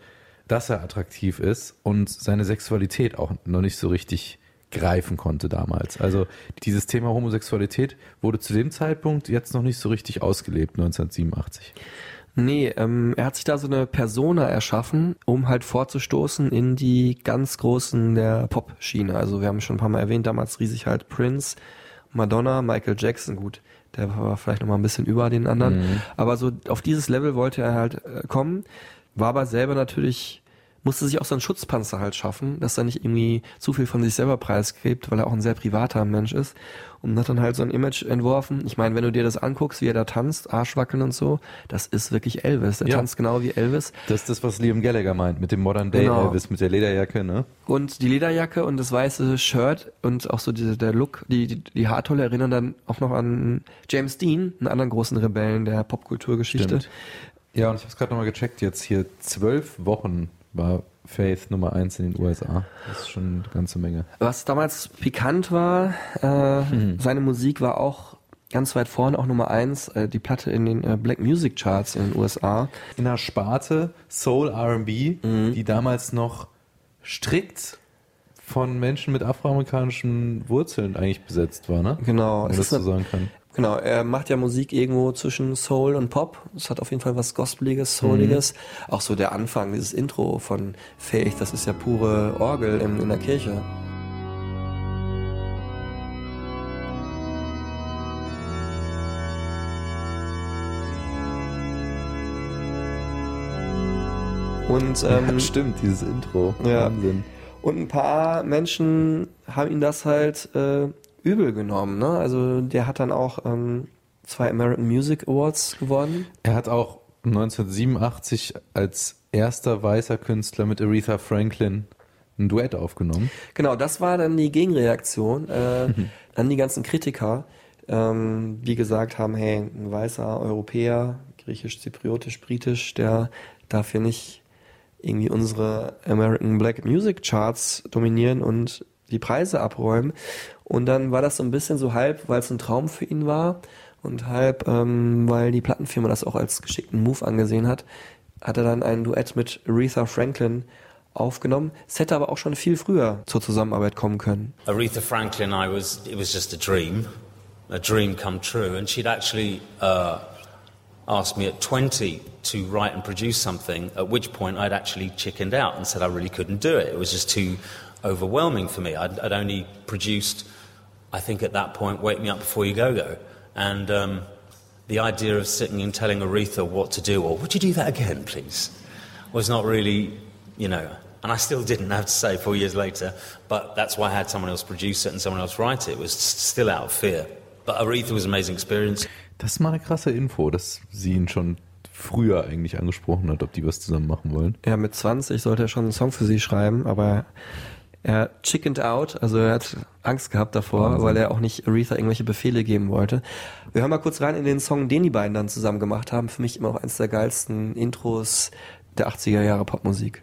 dass er attraktiv ist und seine Sexualität auch noch nicht so richtig greifen konnte damals. Also dieses Thema Homosexualität wurde zu dem Zeitpunkt jetzt noch nicht so richtig ausgelebt, 1987. Nee, ähm, er hat sich da so eine Persona erschaffen, um halt vorzustoßen in die ganz großen der Pop-Schiene. Also wir haben schon ein paar Mal erwähnt, damals riesig halt Prince, Madonna, Michael Jackson, gut, der war vielleicht noch mal ein bisschen über den anderen. Mhm. Aber so auf dieses Level wollte er halt äh, kommen, war aber selber natürlich musste sich auch so einen Schutzpanzer halt schaffen, dass er nicht irgendwie zu viel von sich selber preisgibt, weil er auch ein sehr privater Mensch ist und hat dann halt so ein Image entworfen. Ich meine, wenn du dir das anguckst, wie er da tanzt, Arschwackeln und so, das ist wirklich Elvis. Der Ja. tanzt genau wie Elvis. Das ist das, was Liam Gallagher meint, mit dem Modern Day Genau. Elvis, mit der Lederjacke, ne? Und die Lederjacke und das weiße Shirt und auch so diese, der Look, die, die, die Haartolle erinnern dann auch noch an James Dean, einen anderen großen Rebellen der Popkulturgeschichte. Ja, und ich habe es gerade nochmal gecheckt, jetzt hier zwölf Wochen war Faith Nummer eins in den USA. Das ist schon eine ganze Menge. Was damals pikant war, äh, seine Musik war auch ganz weit vorne, auch Nummer eins, äh, die Platte in den äh, Black Music Charts in den USA. In einer Sparte Soul R&B, die damals noch strikt von Menschen mit afroamerikanischen Wurzeln eigentlich besetzt war, ne? Genau, Wenn man es das ist so eine- sagen kann. Genau, er macht ja Musik irgendwo zwischen Soul und Pop. Es hat auf jeden Fall was Gospeliges, Souliges. Auch so der Anfang, dieses Intro von Faith, das ist ja pure Orgel in, in der Kirche. Und ähm, ja, stimmt, dieses Intro. Ja. Wahnsinn. Und ein paar Menschen haben ihn das halt äh, übel genommen. Ne? Also der hat dann auch ähm, zwei American Music Awards gewonnen. Er hat auch 1987 als erster weißer Künstler mit Aretha Franklin ein Duett aufgenommen. Genau, das war dann die Gegenreaktion äh, an die ganzen Kritiker, ähm, die gesagt haben, hey, ein weißer Europäer, griechisch, zypriotisch, britisch, der darf hier nicht irgendwie unsere American Black Music Charts dominieren und die Preise abräumen. Und dann war das so ein bisschen so halb, weil es ein Traum für ihn war und halb, ähm, weil die Plattenfirma das auch als geschickten Move angesehen hat, hat er dann ein Duett mit Aretha Franklin aufgenommen. Es hätte aber auch schon viel früher zur Zusammenarbeit kommen können. Aretha Franklin, I was, it was just a dream, a dream come true. And she'd actually uh, asked me at 20 to write and produce something, at which point I'd actually chickened out and said I really couldn't do it. It was just too overwhelming for me. I'd, I'd only produced, I think at that point, Wake Me Up Before You Go Go. And um, the idea of sitting and telling Aretha what to do, or would you do that again, please, was not really, you know, and I still didn't have to say four years later, but that's why I had someone else produce it and someone else write it. It was still out of fear. But Aretha was an amazing experience. Das ist mal eine krasse Info, dass sie ihn schon früher eigentlich angesprochen hat, ob die was zusammen machen wollen. Ja, mit 20 sollte er schon einen Song für sie schreiben, aber er chickened out, also er hat Angst gehabt davor, Wahnsinn. weil er auch nicht Aretha irgendwelche Befehle geben wollte. Wir hören mal kurz rein in den Song, den die beiden dann zusammen gemacht haben. Für mich immer noch eines der geilsten Intros der 80er Jahre Popmusik.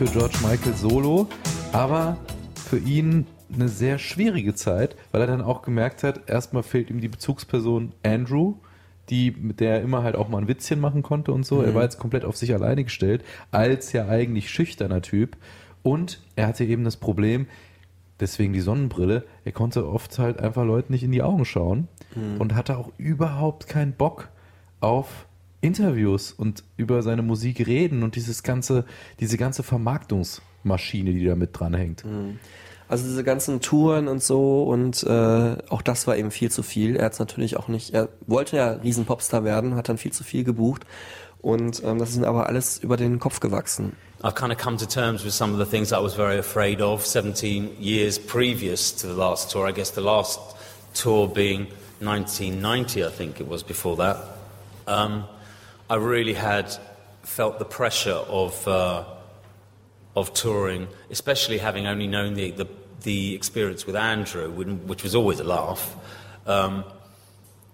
Für George Michael Solo, aber für ihn eine sehr schwierige Zeit, weil er dann auch gemerkt hat, erstmal fehlt ihm die Bezugsperson Andrew, die, mit der er immer halt auch mal ein Witzchen machen konnte und so. Er war jetzt komplett auf sich alleine gestellt, als ja eigentlich schüchterner Typ. Und er hatte eben das Problem, deswegen die Sonnenbrille, er konnte oft halt einfach Leuten nicht in die Augen schauen und hatte auch überhaupt keinen Bock auf Interviews und über seine Musik reden und dieses ganze, diese ganze Vermarktungsmaschine, die da mit dranhängt. Also diese ganzen Touren und so und äh, auch das war eben viel zu viel. Er hat natürlich auch nicht, er wollte ja Riesen-Popstar werden, hat dann viel zu viel gebucht und ähm, das ist ihm aber alles über den Kopf gewachsen. I've kind of come to terms with some of the things I was very afraid of 17 years previous to the last tour. I guess the last tour being 1990, I think it was before that. Um, I really had felt the pressure of, uh, of touring, especially having only known the, the the experience with Andrew, which was always a laugh. Um,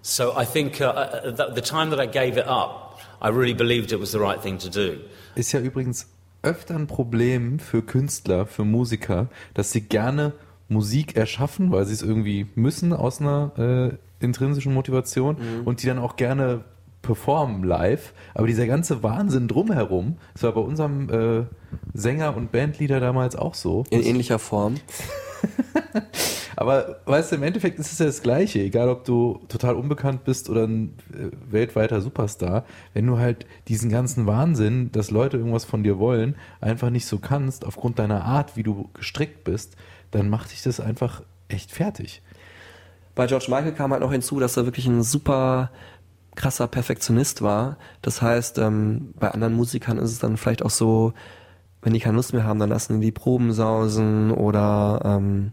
so I think uh, uh, the, the time that I gave it up, I really believed it was the right thing to do. Ist ja übrigens öfter ein Problem für Künstler, für Musiker, dass sie gerne Musik erschaffen, weil sie es irgendwie müssen aus einer äh, intrinsischen Motivation und die dann auch gerne performen live. Aber dieser ganze Wahnsinn drumherum, das war bei unserem äh, Sänger und Bandleader damals auch so. In ähnlicher Form. Aber weißt du, im Endeffekt ist es ja das Gleiche, egal ob du total unbekannt bist oder ein äh, weltweiter Superstar, wenn du halt diesen ganzen Wahnsinn, dass Leute irgendwas von dir wollen, einfach nicht so kannst, aufgrund deiner Art, wie du gestrickt bist, dann macht dich das einfach echt fertig. Bei George Michael kam halt noch hinzu, dass er wirklich ein super krasser Perfektionist war. Das heißt, ähm, bei anderen Musikern ist es dann vielleicht auch so, wenn die keine Lust mehr haben, dann lassen die die Proben sausen oder ähm,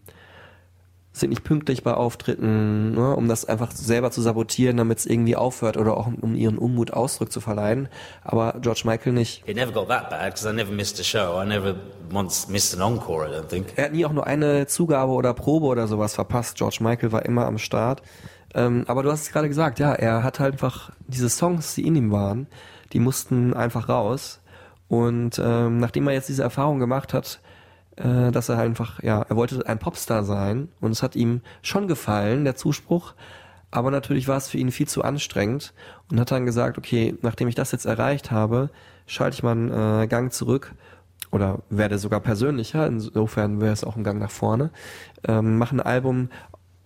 sind nicht pünktlich bei Auftritten, ne, um das einfach selber zu sabotieren, damit es irgendwie aufhört oder auch um ihren Unmut Ausdruck zu verleihen. Aber George Michael nicht. It never got that bad because I never missed a show. I never once missed an encore, I don't think. Er hat nie auch nur eine Zugabe oder Probe oder sowas verpasst. George Michael war immer am Start. Ähm, aber du hast es gerade gesagt, ja, er hat halt einfach diese Songs, die in ihm waren, die mussten einfach raus. Und ähm, nachdem er jetzt diese Erfahrung gemacht hat, äh, dass er einfach, ja, er wollte ein Popstar sein und es hat ihm schon gefallen, der Zuspruch. Aber natürlich war es für ihn viel zu anstrengend und hat dann gesagt, okay, nachdem ich das jetzt erreicht habe, schalte ich mal einen äh, Gang zurück oder werde sogar persönlicher, insofern wäre es auch ein Gang nach vorne, ähm, mache ein Album,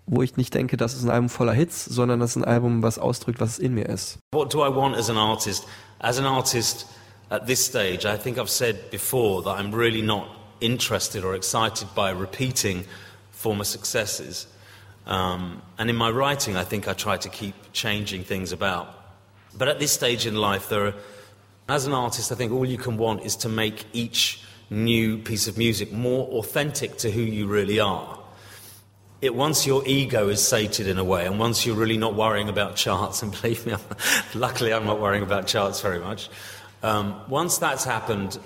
wo ich nicht denke, das ist ein Album voller Hits, sondern das ist ein Album, was ausdrückt, was in mir ist. What do I want as an artist? As an artist at this stage, I think I've said before that I'm really not interested or excited by repeating former successes. Um, and in my writing, I think I try to keep changing things about. But at this stage in life, there are, as an artist, I think all you can want is to make each new piece of music more authentic to who you really are. It, once your ego is sated in a way, and once you're really not worrying about charts, and believe me, I'm, luckily I'm not worrying about charts very much. Um, once that's happened,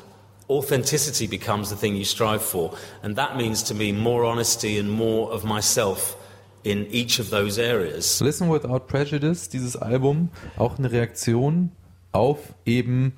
authenticity becomes the thing you strive for, and that means to me more honesty and more of myself in each of those areas. Listen Without Prejudice, dieses Album, auch eine Reaktion auf eben,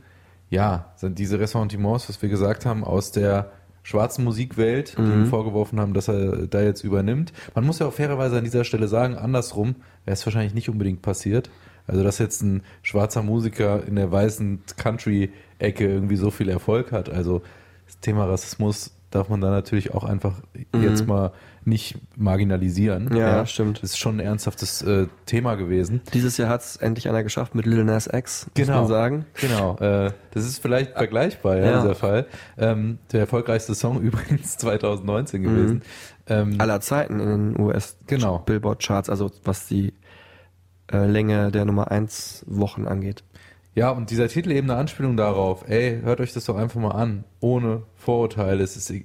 ja, diese Ressentiments, was wir gesagt haben, aus der schwarzen Musikwelt, die ihm vorgeworfen haben, dass er da jetzt übernimmt. Man muss ja auch fairerweise an dieser Stelle sagen, andersrum wäre es wahrscheinlich nicht unbedingt passiert. Also, dass jetzt ein schwarzer Musiker in der weißen Country-Ecke irgendwie so viel Erfolg hat. Also, das Thema Rassismus darf man da natürlich auch einfach jetzt mal nicht marginalisieren. Ja, stimmt. Das ist schon ein ernsthaftes äh, Thema gewesen. Dieses Jahr hat es endlich einer geschafft mit Lil Nas X, muss Genau. man sagen. Genau. Äh, das ist vielleicht vergleichbar, ja, Ja. dieser Fall. Ähm, der erfolgreichste Song übrigens 2019 gewesen. Ähm, Aller Zeiten in den US Genau. Billboard Charts, also was die äh, Länge der Nummer 1 Wochen angeht. Ja, und dieser Titel eben eine Anspielung darauf, ey, hört euch das doch einfach mal an, ohne Vorurteile. Es ist, äh,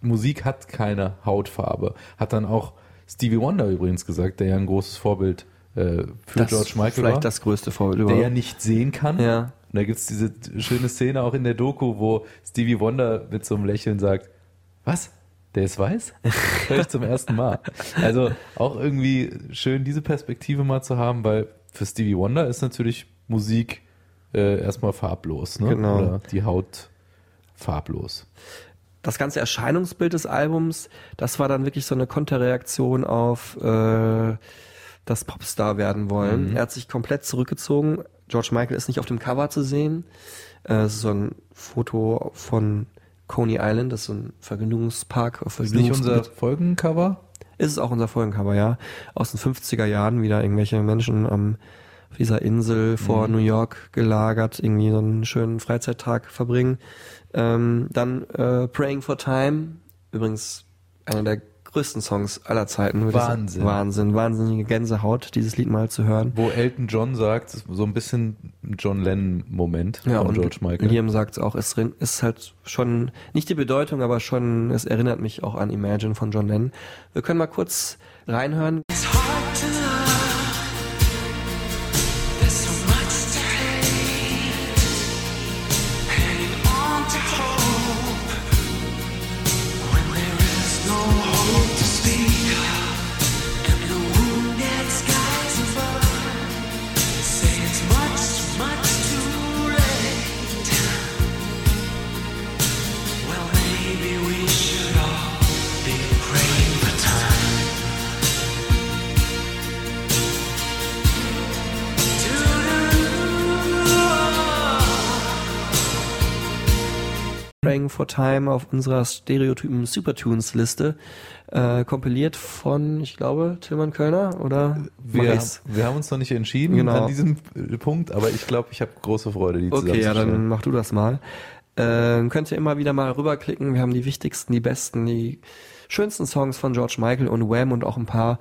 Musik hat keine Hautfarbe. Hat dann auch Stevie Wonder übrigens gesagt, der ja ein großes Vorbild äh, für Das George Michael vielleicht war. das größte Vorbild der überhaupt. ja nicht sehen kann. Ja. Und da gibt's diese schöne Szene auch in der Doku, wo Stevie Wonder mit so einem Lächeln sagt, was? Der ist weiß? Hör ich zum ersten Mal. Also auch irgendwie schön, diese Perspektive mal zu haben, weil für Stevie Wonder ist natürlich Musik äh, erstmal farblos, ne? Genau. Oder die Haut farblos. das ganze Erscheinungsbild des Albums, das war dann wirklich so eine Konterreaktion auf äh, das Popstar werden wollen. Er hat sich komplett zurückgezogen. George Michael ist nicht auf dem Cover zu sehen. Äh, Es ist so ein Foto von Coney Island, das ist so ein Vergnügungspark. Ist nicht unser. Folgencover? Ist es auch unser Folgencover, ja. Aus den 50er Jahren wieder irgendwelche Menschen am auf dieser Insel vor New York gelagert, irgendwie so einen schönen Freizeittag verbringen. Ähm, dann äh, Praying for Time, übrigens einer der größten Songs aller Zeiten. Wahnsinn. Wahnsinn, wahnsinnige Gänsehaut, dieses Lied mal zu hören. Wo Elton John sagt, so ein bisschen ein John Lennon-Moment Ja, von und George Michael. Liam sagt auch, es ist halt schon, nicht die Bedeutung, aber schon, es erinnert mich auch an Imagine von John Lennon. Wir können mal kurz reinhören. It's For Time auf unserer Stereotypen Supertunes-Liste. Äh, kompiliert von, ich glaube, Tilman Kölner oder Wir, ich's? wir haben uns noch nicht entschieden Genau. an diesem äh, Punkt, aber ich glaube, ich habe große Freude, die Okay, ja, dann mach du das mal. Äh, könnt ihr immer wieder mal rüberklicken. Wir haben die wichtigsten, die besten, die schönsten Songs von George Michael und Wham und auch ein paar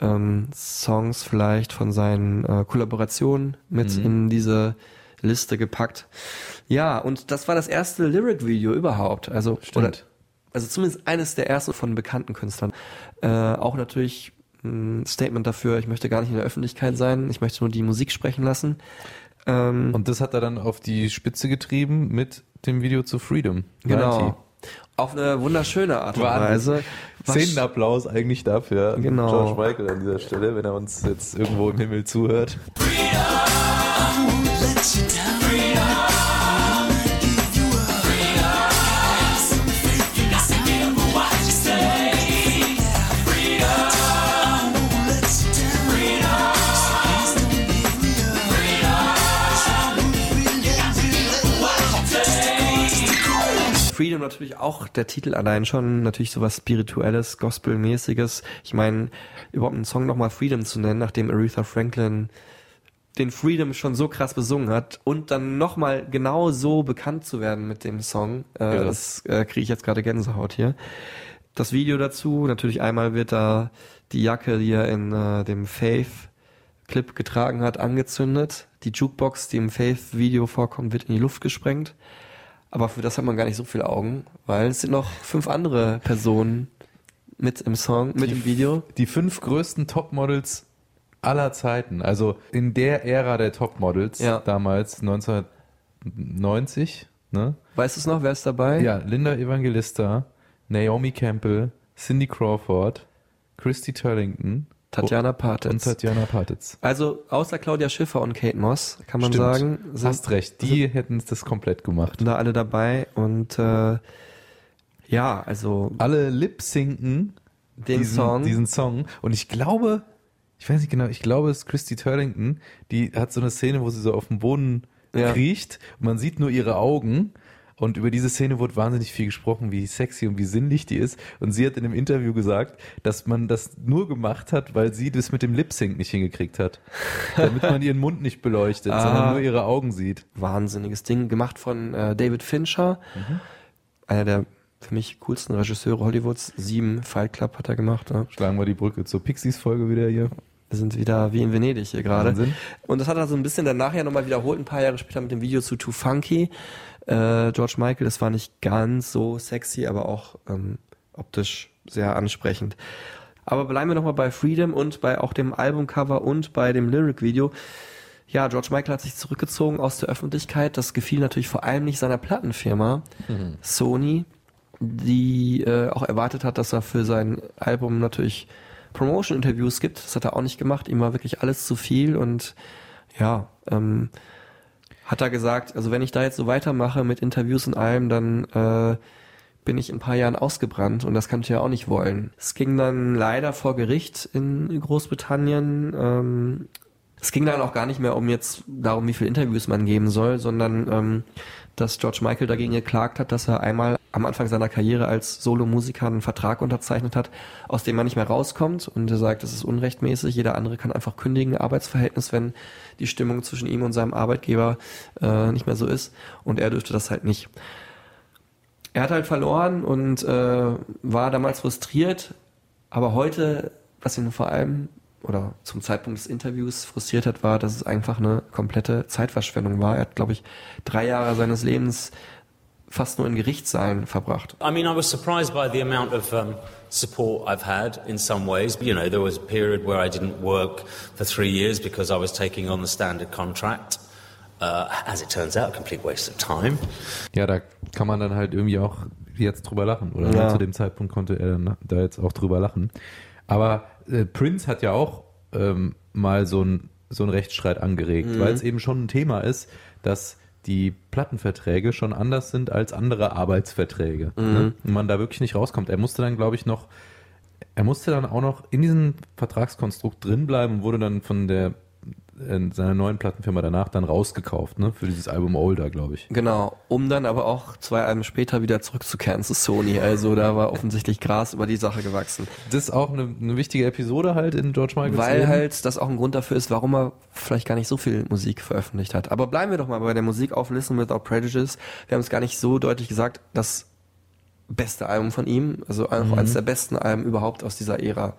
ähm, Songs vielleicht von seinen äh, Kollaborationen mit Mhm. in diese Liste gepackt. Ja, und das war das erste Lyric-Video überhaupt. Also, oder, also zumindest eines der ersten von bekannten Künstlern. Äh, auch natürlich ein Statement dafür, ich möchte gar nicht in der Öffentlichkeit sein, ich möchte nur die Musik sprechen lassen. Ähm, Und das hat er dann auf die Spitze getrieben mit dem Video zu Freedom. Genau. 90. Auf eine wunderschöne Art und Wahnsinn. Weise. Was- Szenenapplaus eigentlich dafür. an Genau. George Michael an dieser Stelle, wenn er uns jetzt irgendwo im Himmel zuhört. Freedom natürlich auch der Titel allein schon, natürlich sowas Spirituelles, Gospelmäßiges. Ich meine, überhaupt einen Song nochmal Freedom zu nennen, nachdem Aretha Franklin den Freedom schon so krass besungen hat und dann nochmal genau so bekannt zu werden mit dem Song, äh, Ja. das äh, kriege ich jetzt gerade Gänsehaut hier. Das Video dazu, natürlich einmal wird da die Jacke, die er in äh, dem Faith Clip getragen hat, angezündet. Die Jukebox, die im Faith-Video vorkommt, wird in die Luft gesprengt. Aber für das hat man gar nicht so viele Augen, weil es sind noch fünf andere Personen mit im Song, mit im Video. Die fünf größten Topmodels aller Zeiten. Also in der Ära der Topmodels, Ja. damals 1990, ne? Weißt du es noch, wer ist dabei? Ja, Linda Evangelista, Naomi Campbell, Cindy Crawford, Christy Turlington Tatjana Patitz. und Tatjana Patitz. Also außer Claudia Schiffer und Kate Moss, kann man Stimmt. sagen, sind Hast recht, die hätten das komplett gemacht. da alle dabei und äh, ja, also Alle lip-sinken den diesen, Song. diesen Song. Und ich glaube, ich weiß nicht genau, ich glaube, es ist Christy Turlington, die hat so eine Szene, wo sie so auf dem Boden Ja. kriecht und man sieht nur ihre Augen. Und über diese Szene wurde wahnsinnig viel gesprochen, wie sexy und wie sinnlich die ist. Und sie hat in einem Interview gesagt, dass man das nur gemacht hat, weil sie das mit dem Lip-Sync nicht hingekriegt hat. Damit man ihren Mund nicht beleuchtet, Ah. sondern nur ihre Augen sieht. wahnsinniges Ding, gemacht von äh, David Fincher, einer der für mich coolsten Regisseure Hollywoods. Sieben Fight Club hat er gemacht. Ja. Schlagen wir die Brücke zur Pixies-Folge wieder hier. Wir sind wieder wie in Venedig hier gerade. Und das hat er so ein bisschen danach ja nochmal wiederholt, ein paar Jahre später mit dem Video zu Too Funky. Äh, George Michael, das war nicht ganz so sexy, aber auch ähm, optisch sehr ansprechend. Aber bleiben wir nochmal bei Freedom und bei auch dem Albumcover und bei dem Lyric-Video. Ja, George Michael hat sich zurückgezogen aus der Öffentlichkeit. Das gefiel natürlich vor allem nicht seiner Plattenfirma, Sony, die äh, auch erwartet hat, dass er für sein Album natürlich Promotion-Interviews gibt. Das hat er auch nicht gemacht. Ihm war wirklich alles zu viel und ja, ähm, hat er gesagt, also wenn ich da jetzt so weitermache mit Interviews und allem, dann äh, bin ich in ein paar Jahren ausgebrannt und das kann ich ja auch nicht wollen. Es ging dann leider vor Gericht in Großbritannien. Ähm, es ging dann auch gar nicht mehr um jetzt darum, wie viele Interviews man geben soll, sondern ähm, dass George Michael dagegen geklagt hat, dass er einmal am Anfang seiner Karriere als Solomusiker einen Vertrag unterzeichnet hat, aus dem man nicht mehr rauskommt und er sagt, das ist unrechtmäßig, jeder andere kann einfach kündigen, Arbeitsverhältnis, wenn die Stimmung zwischen ihm und seinem Arbeitgeber äh, nicht mehr so ist und er dürfte das halt nicht. Er hat halt verloren und äh, war damals frustriert, aber heute, was ihn vor allem oder zum Zeitpunkt des Interviews frustriert hat, war, dass es einfach eine komplette Zeitverschwendung war. Er hat, glaube ich, drei Jahre seines Lebens fast nur in Gerichtssaalen verbracht. I mean, I was surprised by the amount of um, support I've had in some ways. You know, there was a period where I didn't work for three years because I was taking on the standard contract. Uh, as it turns out, a complete waste of time. Ja, da kann man dann halt irgendwie auch jetzt drüber lachen. Oder Ja. zu dem Zeitpunkt konnte er dann da jetzt auch drüber lachen. Aber äh, Prince hat ja auch ähm, mal so ein so einen Rechtsstreit angeregt, Mhm. weil es eben schon ein Thema ist, dass die Plattenverträge schon anders sind als andere Arbeitsverträge. Mhm. Ne? Und man da wirklich nicht rauskommt. Er musste dann, glaube ich, noch, er musste dann auch noch in diesem Vertragskonstrukt drin bleiben und wurde dann von der in seiner neuen Plattenfirma danach dann rausgekauft, ne? Für dieses Album Older, glaube ich. Genau, um dann aber auch zwei Alben später wieder zurückzukehren zu Sony. Also da war offensichtlich Gras über die Sache gewachsen. Das ist auch eine, eine wichtige Episode halt in George Michaels Weil Leben. halt das auch ein Grund dafür ist, warum er vielleicht gar nicht so viel Musik veröffentlicht hat. Aber bleiben wir doch mal bei der Musik auf Listen Without Prejudice. Wir haben es gar nicht so deutlich gesagt, das beste Album von ihm, also auch Mhm. eines der besten Alben überhaupt aus dieser Ära.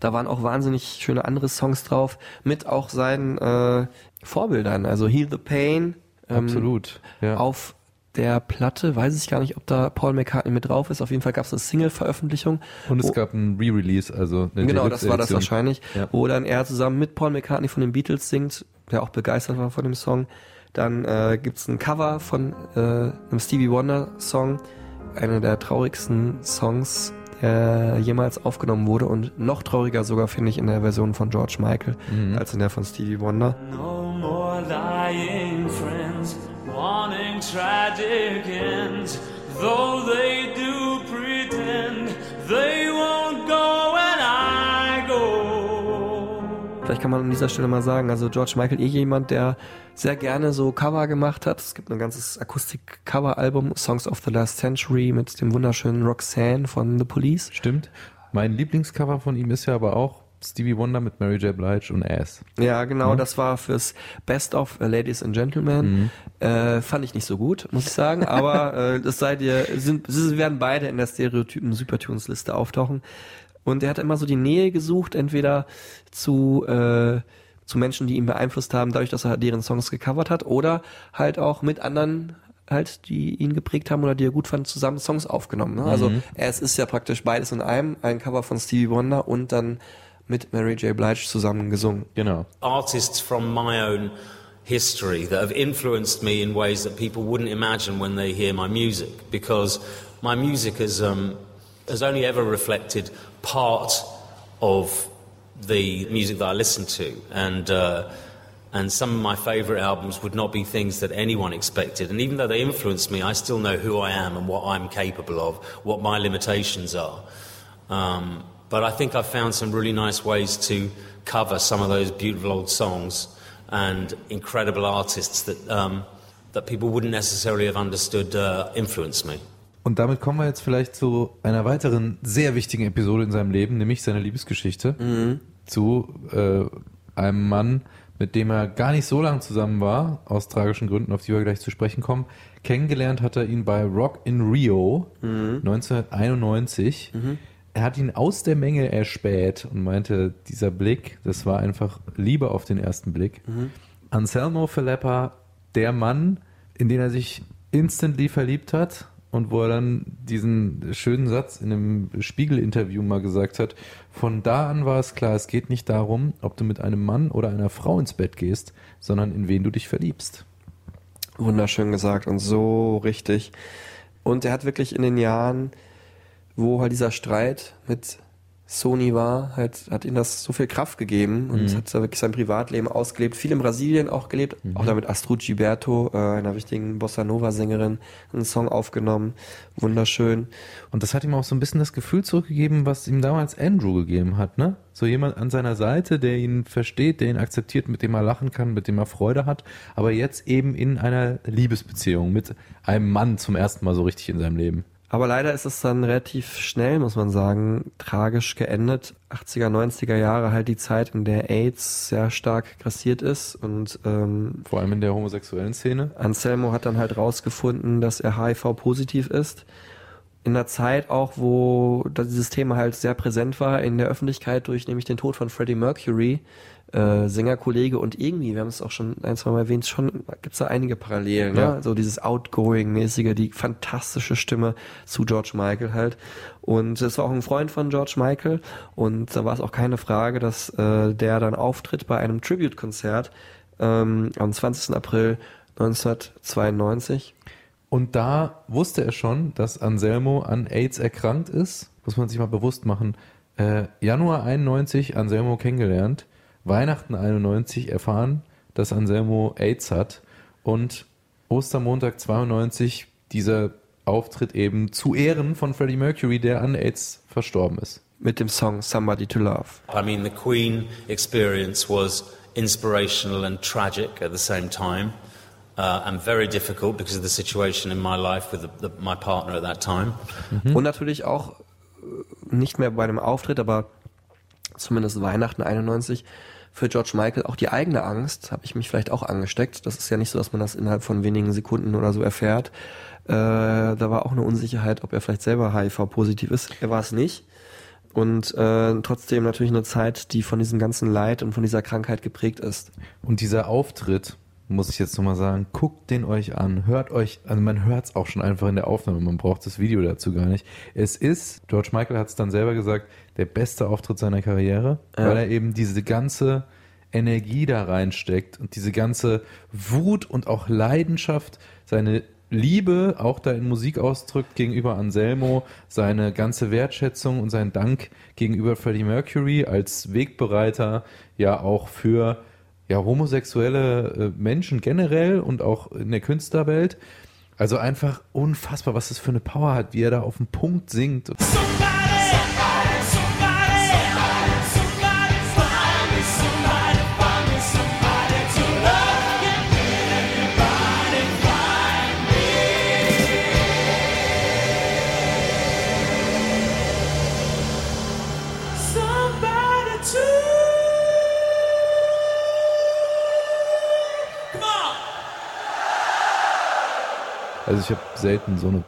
Da waren auch wahnsinnig schöne andere Songs drauf, mit auch seinen äh, Vorbildern, also Heal the Pain. ähm, Absolut, ja. Auf der Platte, weiß ich gar nicht, ob da Paul McCartney mit drauf ist. Auf jeden Fall gab es eine Single-Veröffentlichung. Und es wo- gab ein Re-Release, also eine Genau, das war das wahrscheinlich, Ja. wo dann er zusammen mit Paul McCartney von den Beatles singt, der auch begeistert war von dem Song. Dann äh, gibt's ein Cover von äh, einem Stevie Wonder Song, einer der traurigsten Songs, der jemals aufgenommen wurde und noch trauriger sogar finde ich in der Version von George Michael Mhm. als in der von Stevie Wonder. No more lying friends, wanting tragic ends. Though they do pretend, they kann man an dieser Stelle mal sagen, also George Michael eh jemand, der sehr gerne so Cover gemacht hat. Es gibt ein ganzes Akustik-Cover-Album, Songs of the Last Century mit dem wunderschönen Roxanne von The Police. Stimmt. Mein Lieblingscover von ihm ist ja aber auch Stevie Wonder mit Mary J. Blige und Ass. Ja, genau, Ja. das war fürs Best of äh, Ladies and Gentlemen. Mhm. Äh, fand ich nicht so gut, muss ich sagen, aber äh, das seid ihr, sind, sie werden beide in der Stereotypen Supertunes Liste auftauchen. Und er hat immer so die Nähe gesucht, entweder zu, äh, zu Menschen, die ihn beeinflusst haben, dadurch, dass er deren Songs gecovert hat, oder halt auch mit anderen halt, die ihn geprägt haben oder die er gut fand, zusammen Songs aufgenommen. Ne? Also Mhm. es ist ja praktisch beides in einem, ein Cover von Stevie Wonder und dann mit Mary J. Blige zusammen gesungen. Genau. artists from my own history that have influenced me in ways that people wouldn't imagine when they hear my music because my music has, um, has only ever reflected part of the music that I listen to. And uh, and some of my favorite albums would not be things that anyone expected. And even though they influenced me I still know who I am and what I'm capable of what my limitations are. Um, but I think I've found some really nice ways to cover some of those beautiful old songs and incredible artists that, um, that people wouldn't necessarily have understood uh, influenced me. Und damit kommen wir jetzt vielleicht zu einer weiteren sehr wichtigen Episode in seinem Leben, nämlich seiner Liebesgeschichte zu äh, einem Mann, mit dem er gar nicht so lange zusammen war, aus tragischen Gründen, auf die wir gleich zu sprechen kommen. Kennengelernt hat er ihn bei Rock in Rio 1991. Er hat ihn aus der Menge erspäht und meinte, dieser Blick, das war einfach Liebe auf den ersten Blick. Anselmo Filippa, der Mann, in den er sich instantly verliebt hat und wo er dann diesen schönen Satz in einem Spiegel-Interview mal gesagt hat, von da an war es klar, es geht nicht darum, ob du mit einem Mann oder einer Frau ins Bett gehst, sondern in wen du dich verliebst. Wunderschön gesagt und so richtig. Und er hat wirklich in den Jahren, wo halt dieser Streit mit Sony war, halt, hat ihm das so viel Kraft gegeben und Mhm. hat da wirklich sein Privatleben ausgelebt, viel in Brasilien auch gelebt, auch da mit Astrud Gilberto, äh, einer wichtigen Bossa Nova Sängerin, einen Song aufgenommen, wunderschön. Und das hat ihm auch so ein bisschen das Gefühl zurückgegeben, was ihm damals Andrew gegeben hat, ne? So jemand an seiner Seite, der ihn versteht, der ihn akzeptiert, mit dem er lachen kann, mit dem er Freude hat, aber jetzt eben in einer Liebesbeziehung mit einem Mann zum ersten Mal so richtig in seinem Leben. Aber leider ist es dann relativ schnell, muss man sagen, tragisch geendet. 80er, 90er Jahre halt die Zeit, in der AIDS sehr stark grassiert ist und ähm, Vor allem in der homosexuellen Szene. Anselmo hat dann halt rausgefunden, dass er HIV-positiv ist. In der Zeit auch, wo dieses Thema halt sehr präsent war in der Öffentlichkeit durch nämlich den Tod von Freddie Mercury, äh, Sängerkollege und irgendwie, wir haben es auch schon ein, zwei Mal erwähnt, schon gibt's da einige Parallelen, Ja. ne? so dieses Outgoing-mäßige, die fantastische Stimme zu George Michael halt. Und es war auch ein Freund von George Michael und da war es auch keine Frage, dass äh, der dann auftritt bei einem Tribute-Konzert ähm, am 20. April 1992. Und da wusste er schon, dass Anselmo an AIDS erkrankt ist. Muss man sich mal bewusst machen. Äh, Januar 91 Anselmo kennengelernt. Weihnachten 91 erfahren, dass Anselmo AIDS hat. Und Ostermontag 92 dieser Auftritt eben zu Ehren von Freddie Mercury, der an AIDS verstorben ist. Mit dem Song Somebody to Love. I mean, the Queen experience was inspirational and tragic at the same time, uh, and very difficult because of the situation in my life with the, the, my partner at that time. Und natürlich auch äh, nicht mehr bei einem Auftritt, aber zumindest Weihnachten 91 für George Michael auch die eigene Angst, habe ich mich vielleicht auch angesteckt. Das ist ja nicht so, dass man das innerhalb von wenigen Sekunden oder so erfährt. Äh, da war auch eine Unsicherheit, ob er vielleicht selber HIV-positiv ist. Er war es nicht. Und äh, trotzdem natürlich eine Zeit, die von diesem ganzen Leid und von dieser Krankheit geprägt ist. Und dieser Auftritt, muss ich jetzt nochmal sagen, guckt den euch an, hört euch, also man hört es auch schon einfach in der Aufnahme, man braucht das Video dazu gar nicht. Es ist, George Michael hat es dann selber gesagt, der beste Auftritt seiner Karriere, Ja. weil er eben diese ganze Energie da reinsteckt und diese ganze Wut und auch Leidenschaft, seine Liebe auch da in Musik ausdrückt gegenüber Anselmo, seine ganze Wertschätzung und seinen Dank gegenüber Freddie Mercury als Wegbereiter ja auch für ja, homosexuelle äh, Menschen generell und auch in der Künstlerwelt. Also einfach unfassbar, was das für eine Power hat, wie er da auf den Punkt singt. Somebody Also ich habe selten so eine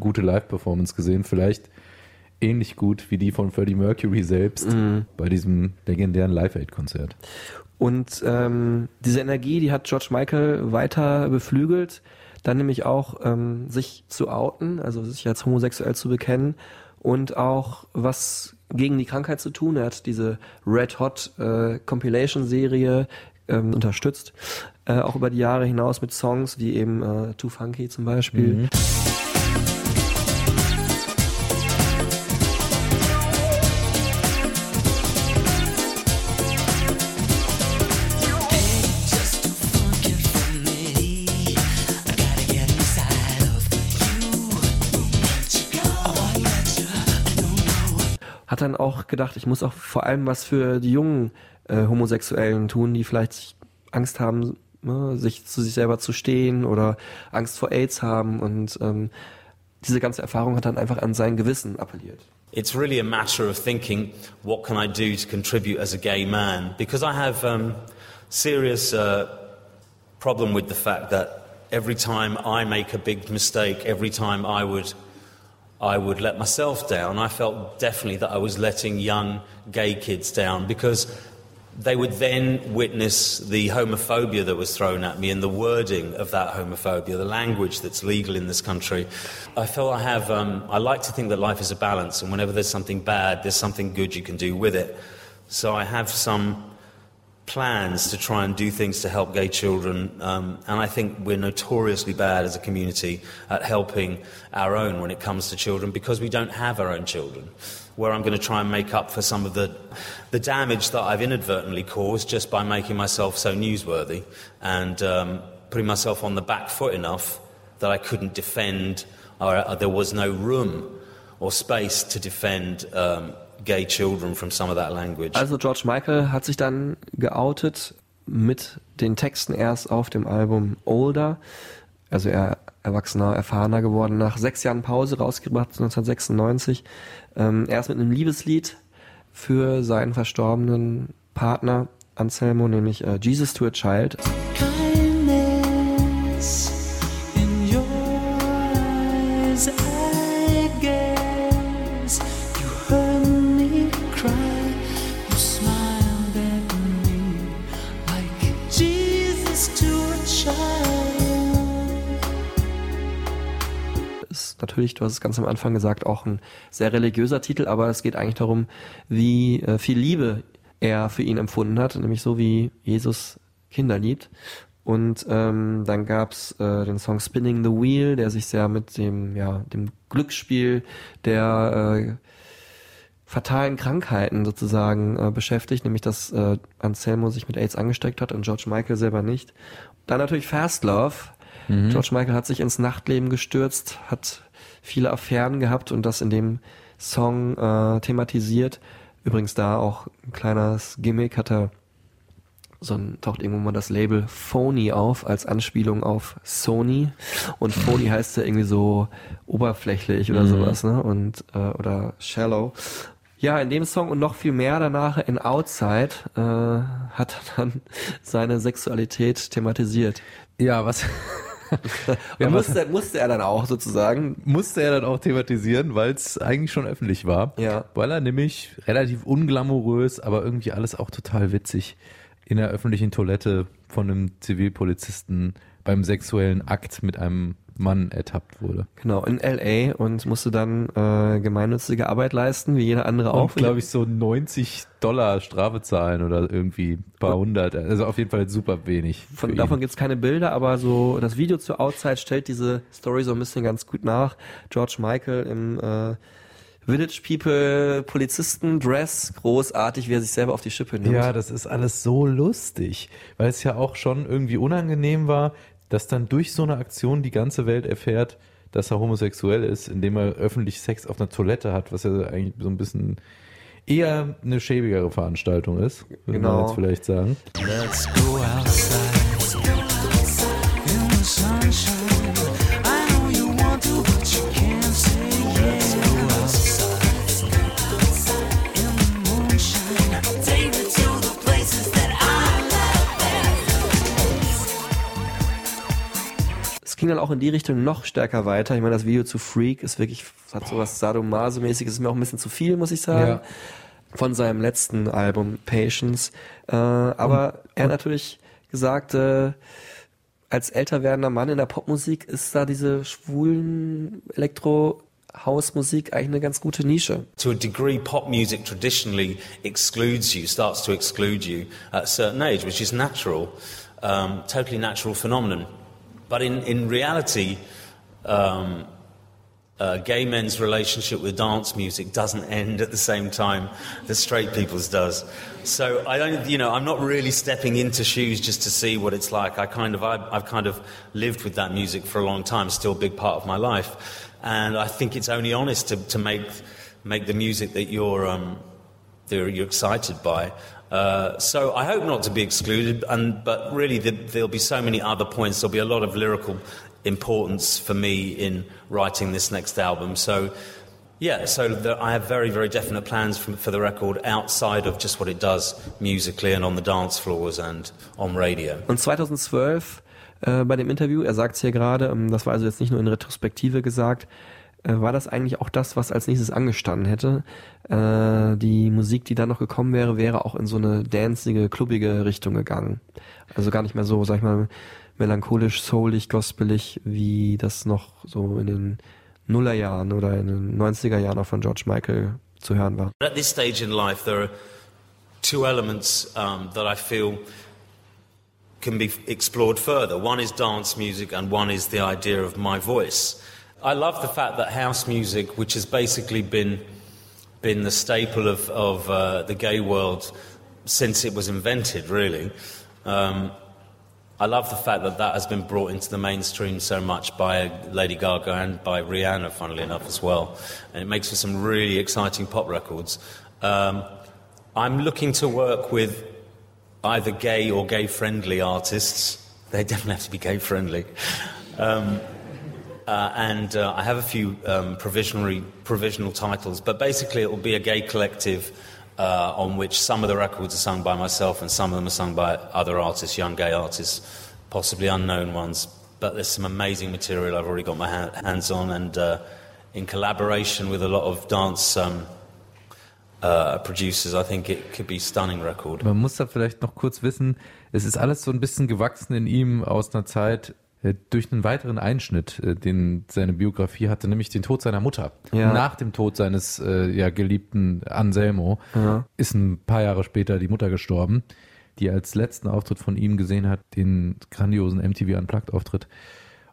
gute Live-Performance gesehen. Vielleicht ähnlich gut wie die von Freddie Mercury selbst bei diesem legendären Live-Aid-Konzert. Und ähm, diese Energie, die hat George Michael weiter beflügelt, dann nämlich auch ähm, sich zu outen, also sich als homosexuell zu bekennen und auch was gegen die Krankheit zu tun. Er hat diese Red Hot äh, Compilation-Serie ähm, unterstützt, äh, auch über die Jahre hinaus mit Songs wie eben äh, Too Funky zum Beispiel. Hat dann auch gedacht, ich muss auch vor allem was für die jungen äh, Homosexuellen tun, die vielleicht Angst haben, ne, sich zu sich selber zu stehen oder Angst vor AIDS haben. Und ähm, diese ganze Erfahrung hat dann einfach an sein Gewissen appelliert. It's really a matter of thinking, what can I do to contribute as a gay man? Because I have um, serious uh, problem with the fact that every time I make a big mistake, every time I would, I would let myself down, I felt definitely that I was letting young gay kids down because they would then witness the homophobia that was thrown at me and the wording of that homophobia, the language that's legal in this country. I feel I have, um, I like to think that life is a balance, and whenever there's something bad, there's something good you can do with it. So I have some plans to try and do things to help gay children, um, and I think we're notoriously bad as a community at helping our own when it comes to children because we don't have our own children. Where I'm going to try and make up for some of the, the damage that I've inadvertently caused just by making myself so newsworthy and um, putting myself on the back foot enough that I couldn't defend, or uh, there was no room or space to defend um, gay children from some of that language. Also George Michael hat sich dann geoutet mit den Texten erst auf dem Album Older, also er erwachsener, erfahrener geworden, nach sechs Jahren Pause rausgebracht, 1996. Ähm, erst mit einem Liebeslied für seinen verstorbenen Partner Anselmo, nämlich äh, Jesus to a Child. Natürlich, du hast es ganz am Anfang gesagt, auch ein sehr religiöser Titel, aber es geht eigentlich darum, wie äh, viel Liebe er für ihn empfunden hat, nämlich so wie Jesus Kinder liebt. Und ähm, dann gab's äh, den Song Spinning the Wheel, der sich sehr mit dem, ja, dem Glücksspiel der äh, fatalen Krankheiten sozusagen äh, beschäftigt, nämlich dass äh, Anselmo sich mit AIDS angesteckt hat und George Michael selber nicht. Dann natürlich Fast Love. George Michael hat sich ins Nachtleben gestürzt, hat viele Affären gehabt und das in dem Song äh, thematisiert. Übrigens da auch ein kleines Gimmick hat er so ein, taucht irgendwo mal das Label Phony auf als Anspielung auf Sony und Phony heißt ja irgendwie so oberflächlich oder Mhm. sowas, ne? Und äh, oder shallow. Ja, in dem Song und noch viel mehr danach in Outside äh, hat er dann seine Sexualität thematisiert. Ja, was musste, musste er dann auch sozusagen. musste er dann auch thematisieren, weil es eigentlich schon öffentlich war. Ja. Weil er nämlich relativ unglamourös, aber irgendwie alles auch total witzig in der öffentlichen Toilette von einem Zivilpolizisten beim sexuellen Akt mit einem Mann ertappt wurde. Genau, in L.A. und musste dann äh, gemeinnützige Arbeit leisten, wie jeder andere auch. Auch, glaube ich, so 90 Dollar Strafe zahlen oder irgendwie ein paar hundert. Also auf jeden Fall super wenig. Von, davon ihn. gibt's keine Bilder, aber so das Video zu Outside stellt diese Story so ein bisschen ganz gut nach. George Michael im äh, Village People Polizisten Dress, großartig, wie er sich selber auf die Schippe nimmt. Ja, das ist alles so lustig, weil es ja auch schon irgendwie unangenehm war, dass dann durch so eine Aktion die ganze Welt erfährt, dass er homosexuell ist, indem er öffentlich Sex auf einer Toilette hat, was ja eigentlich so ein bisschen eher eine schäbigere Veranstaltung ist, würde Genau. man jetzt vielleicht sagen. Let's go outside. Ging dann auch in die Richtung noch stärker weiter. Ich meine, das Video zu Freak ist wirklich, hat sowas Sadomaso-mäßiges, ist mir auch ein bisschen zu viel, muss ich sagen. Ja. Von seinem letzten Album Patience. Äh, aber er hat natürlich gesagt, äh, als älter werdender Mann in der Popmusik ist da diese schwulen Elektro-Hausmusik eigentlich eine ganz gute Nische. To a degree, pop music traditionally excludes you, starts to exclude you at a certain age, which is natural, um, totally natural phenomenon. But in, in reality, um, uh, gay men's relationship with dance music doesn't end at the same time that straight people's does. So I don't, you know, I'm not really stepping into shoes just to see what it's like. I kind of, I've, I've kind of lived with that music for a long time, still a big part of my life, and I think it's only honest to, to make make the music that you're um, that you're excited by. Uh, so I hope not to be excluded, and but really the, there'll be so many other points. There'll be a lot of lyrical importance for me in writing this next album. So yeah, so the, I have very very definite plans for, for the record outside of just what it does musically and on the dance floors and on radio. Und 2012 äh, bei dem Interview, er sagt es hier gerade, ähm, das war also jetzt nicht nur in Retrospektive gesagt, äh, war das eigentlich auch das, was als nächstes angestanden hätte. Äh, die Musik, die dann noch gekommen wäre, wäre auch in so eine dancige, klubbige Richtung gegangen. Also gar nicht mehr so, sag ich mal, melancholisch, soulig, gospelig, wie das noch so in den Nullerjahren oder in den 90er Jahren auch von George Michael zu hören war. At this stage in life, there are two elements um, that I feel can be explored further. One is dance music, and one is the idea of my voice. I love the fact that house music, which has basically been been the staple of, of uh, the gay world since it was invented, really. Um, I love the fact that that has been brought into the mainstream so much by Lady Gaga and by Rihanna, funnily enough, as well. And it makes for some really exciting pop records. Um, I'm looking to work with either gay or gay friendly artists. They definitely have to be gay friendly. Um, uh, and uh, I have a few um, provisional, provisional titles, but basically it will be a gay collective uh, on which some of the records are sung by myself and some of them are sung by other artists, young gay artists, possibly unknown ones. But there's some amazing material I've already got my ha- hands on, and uh, in collaboration with a lot of dance um, uh, producers, I think it could be stunning record. Man muss da vielleicht noch kurz wissen, es ist alles so ein bisschen gewachsen in ihm aus einer Zeit durch einen weiteren Einschnitt, äh, den seine Biografie hatte, nämlich den Tod seiner Mutter. Ja. Nach dem Tod seines äh, ja, geliebten Anselmo Ja. ist ein paar Jahre später die Mutter gestorben, die als letzten Auftritt von ihm gesehen hat, den grandiosen MTV Unplugged Auftritt.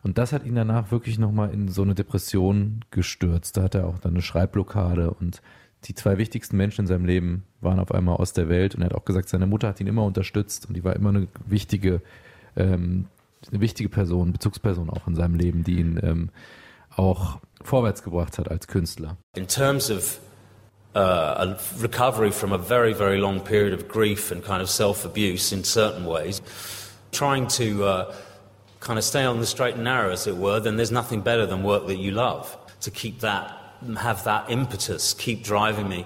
Und das hat ihn danach wirklich nochmal in so eine Depression gestürzt. Da hat er auch dann eine Schreibblockade und die zwei wichtigsten Menschen in seinem Leben waren auf einmal aus der Welt und er hat auch gesagt, seine Mutter hat ihn immer unterstützt und die war immer eine wichtige, ähm, eine wichtige Person, Bezugsperson auch in seinem Leben, die ihn ähm, auch vorwärts gebracht hat als Künstler. In terms of uh, a recovery from a very, very long period of grief and kind of self abuse in certain ways, trying to uh, kind of stay on the straight and narrow, as it were, then there's nothing better than work that you love. To keep that, have that impetus, keep driving me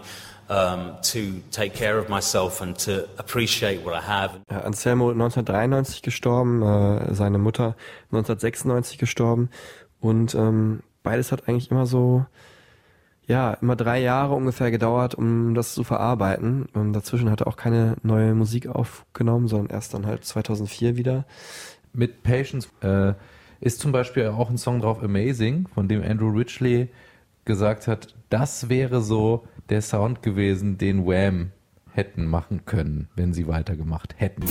um, to take care of myself and to appreciate what I have. Anselmo 1993 gestorben, äh, seine Mutter 1996 gestorben und ähm, beides hat eigentlich immer so, ja, immer drei Jahre ungefähr gedauert, um das zu verarbeiten. Und dazwischen hat er auch keine neue Musik aufgenommen, sondern erst dann halt 2004 wieder. Mit Patience äh, ist zum Beispiel auch ein Song drauf, Amazing, von dem Andrew Ridgely gesagt hat, das wäre so der Sound gewesen, den Wham hätten machen können, wenn sie weitergemacht hätten.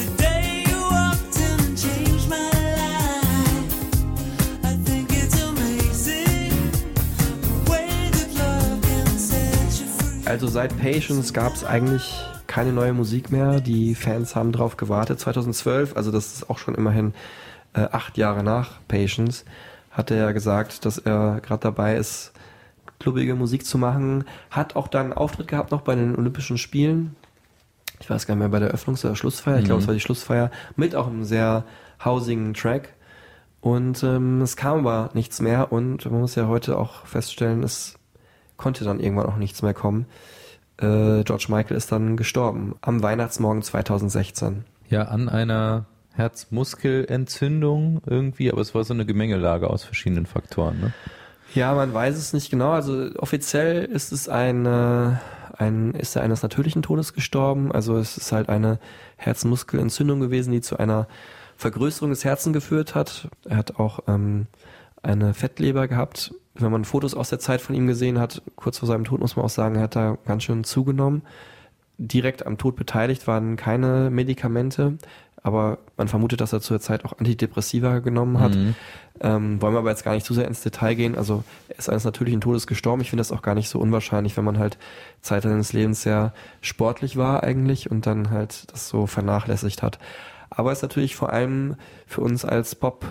Also seit Patience gab es eigentlich keine neue Musik mehr. Die Fans haben drauf gewartet. 2012, also das ist auch schon immerhin äh, acht Jahre nach Patience, hat er ja gesagt, dass er gerade dabei ist, klubbige Musik zu machen. Hat auch dann einen Auftritt gehabt noch bei den Olympischen Spielen. Ich weiß gar nicht mehr, bei der Eröffnungs- oder Schlussfeier. Ich glaube, es war die Schlussfeier. Mit auch einem sehr hausigen Track. Und ähm, es kam aber nichts mehr. Und man muss ja heute auch feststellen, es konnte dann irgendwann auch nichts mehr kommen. Äh, George Michael ist dann gestorben am Weihnachtsmorgen 2016. Ja, an einer Herzmuskelentzündung irgendwie, aber es war so eine Gemengelage aus verschiedenen Faktoren. Ne? Ja, man weiß es nicht genau. Also offiziell ist es eine, ein, ist er eines natürlichen Todes gestorben. Also es ist halt eine Herzmuskelentzündung gewesen, die zu einer Vergrößerung des Herzens geführt hat. Er hat auch ähm, eine Fettleber gehabt. Wenn man Fotos aus der Zeit von ihm gesehen hat, kurz vor seinem Tod muss man auch sagen, er hat da ganz schön zugenommen. Direkt am Tod beteiligt waren keine Medikamente, aber man vermutet, dass er zur Zeit auch Antidepressiva genommen hat. Mhm. Ähm, wollen wir aber jetzt gar nicht zu sehr ins Detail gehen. Also er ist eines natürlichen Todes gestorben. Ich finde das auch gar nicht so unwahrscheinlich, wenn man halt Zeit seines Lebens sehr sportlich war eigentlich und dann halt das so vernachlässigt hat. Aber es ist natürlich vor allem für uns als Pop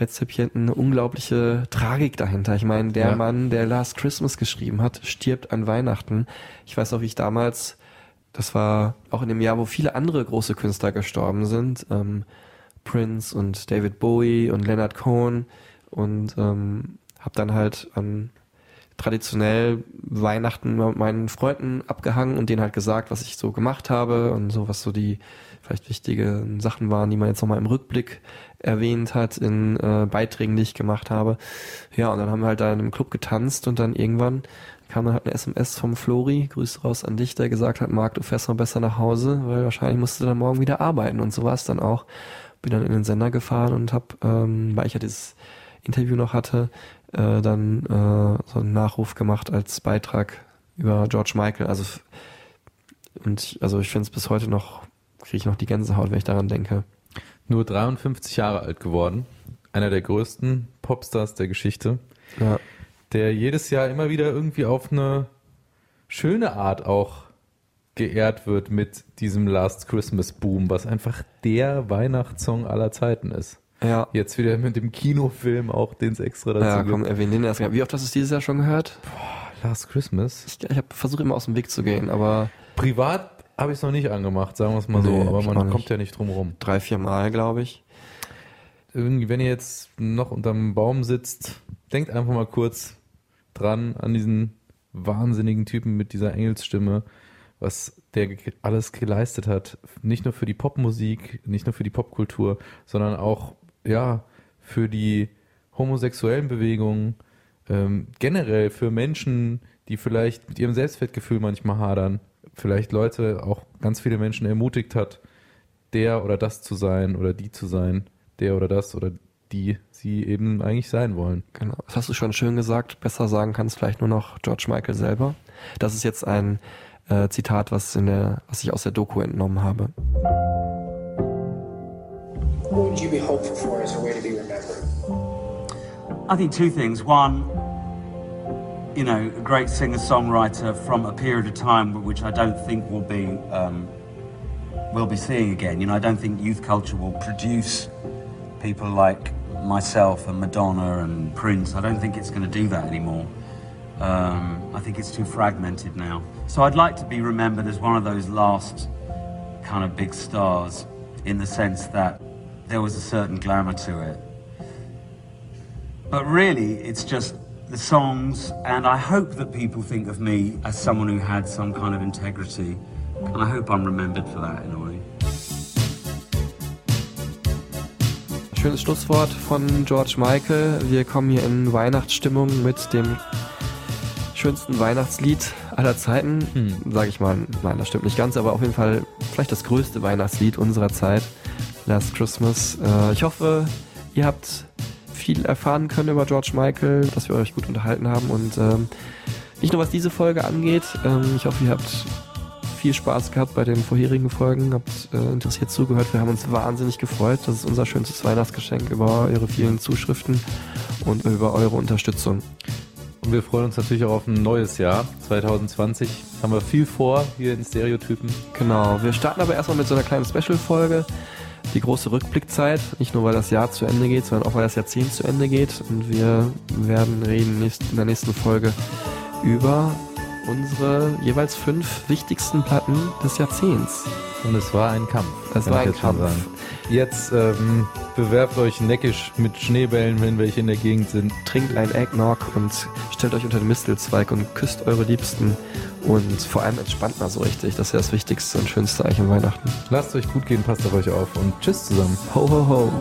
Rezipienten eine unglaubliche Tragik dahinter. Ich meine, der Ja. Mann, der Last Christmas geschrieben hat, stirbt an Weihnachten. Ich weiß noch, wie ich damals, das war auch in dem Jahr, wo viele andere große Künstler gestorben sind, ähm, Prince und David Bowie und Leonard Cohen. Und ähm, habe dann halt an traditionell Weihnachten mit meinen Freunden abgehangen und denen halt gesagt, was ich so gemacht habe und so, was so die vielleicht wichtige Sachen waren, die man jetzt nochmal im Rückblick erwähnt hat in äh, Beiträgen, die ich gemacht habe. Ja, und dann haben wir halt da in einem Club getanzt und dann irgendwann kam dann halt eine SMS vom Flori, Grüße raus an dich, der gesagt hat, Marc, du fährst mal besser nach Hause, weil wahrscheinlich musst du dann morgen wieder arbeiten und so war es dann auch. Bin dann in den Sender gefahren und hab, ähm, weil ich ja dieses Interview noch hatte, äh, dann äh, so einen Nachruf gemacht als Beitrag über George Michael. Also und ich, also ich finde es bis heute noch, kriege ich noch die Gänsehaut, wenn ich daran denke. Nur 53 Jahre alt geworden. Einer der größten Popstars der Geschichte. Ja. Der jedes Jahr immer wieder irgendwie auf eine schöne Art auch geehrt wird mit diesem Last Christmas Boom, was einfach der Weihnachtssong aller Zeiten ist. Ja. Jetzt wieder mit dem Kinofilm auch, den es extra dazu Ja, gibt. komm, erwähnen den erst. Wie oft hast du es dieses Jahr schon gehört? Last Christmas. Ich, ich versuche immer aus dem Weg zu gehen, aber Privat habe ich es noch nicht angemacht, sagen wir es mal so, Nee, aber ich man kommt ja nicht drum rum. drei, vier Mal, glaube ich. Irgendwie, wenn ihr jetzt noch unterm Baum sitzt, denkt einfach mal kurz dran an diesen wahnsinnigen Typen mit dieser Engelsstimme, was der alles geleistet hat. Nicht nur für die Popmusik, nicht nur für die Popkultur, sondern auch, ja, für die homosexuellen Bewegungen, ähm, generell für Menschen, die vielleicht mit ihrem Selbstwertgefühl manchmal hadern, vielleicht Leute, auch ganz viele Menschen ermutigt hat, der oder das zu sein oder die zu sein, der oder das oder die sie eben eigentlich sein wollen. Genau. Das hast du schon schön gesagt. Besser sagen kannst vielleicht nur noch George Michael selber. Das ist jetzt ein äh, Zitat, was der, was ich aus der Doku entnommen habe. What would you be hopeful for as a way to be remembered? I think two things. One, you know, a great singer songwriter from a period of time which I don't think will be um, we'll be seeing again. You know, I don't think youth culture will produce people like myself and Madonna and Prince. I don't think it's going to do that anymore. Um, I think it's too fragmented now. So I'd like to be remembered as one of those last kind of big stars in the sense that there was a certain glamour to it. But really, it's just the songs, and I hope that people think of me as someone who had some kind of integrity. And I hope I'm remembered for that in a way. Schönes Schlusswort von George Michael. Wir kommen hier in Weihnachtsstimmung mit dem schönsten Weihnachtslied aller Zeiten. Hm. Sag ich mal, nein, das stimmt nicht ganz, aber auf jeden Fall vielleicht das größte Weihnachtslied unserer Zeit. Last Christmas. Äh, ich hoffe, ihr habt viel erfahren können über George Michael, dass wir euch gut unterhalten haben und ähm, nicht nur was diese Folge angeht. Ähm, ich hoffe, ihr habt viel Spaß gehabt bei den vorherigen Folgen, habt äh, interessiert zugehört. Wir haben uns wahnsinnig gefreut. Das ist unser schönstes Weihnachtsgeschenk über eure vielen Zuschriften und über eure Unterstützung. Und wir freuen uns natürlich auch auf ein neues Jahr. 2020 haben wir viel vor hier in Stereotypen. Genau, wir starten aber erstmal mit so einer kleinen Special-Folge. Die große Rückblickzeit, nicht nur weil das Jahr zu Ende geht, sondern auch weil das Jahrzehnt zu Ende geht. Und wir werden reden nächst- in der nächsten Folge über unsere jeweils fünf wichtigsten Platten des Jahrzehnts. Und es war ein Kampf. Es war ein Kampf. Jetzt ähm, bewerft euch neckisch mit Schneebällen, wenn welche in der Gegend sind. Trinkt ein Eggnog und stellt euch unter den Mistelzweig und küsst eure Liebsten. Und vor allem entspannt mal so richtig. Das ist ja das Wichtigste und Schönste eigentlich an Weihnachten. Lasst euch gut gehen, passt auf euch auf und tschüss zusammen. Ho, ho, ho.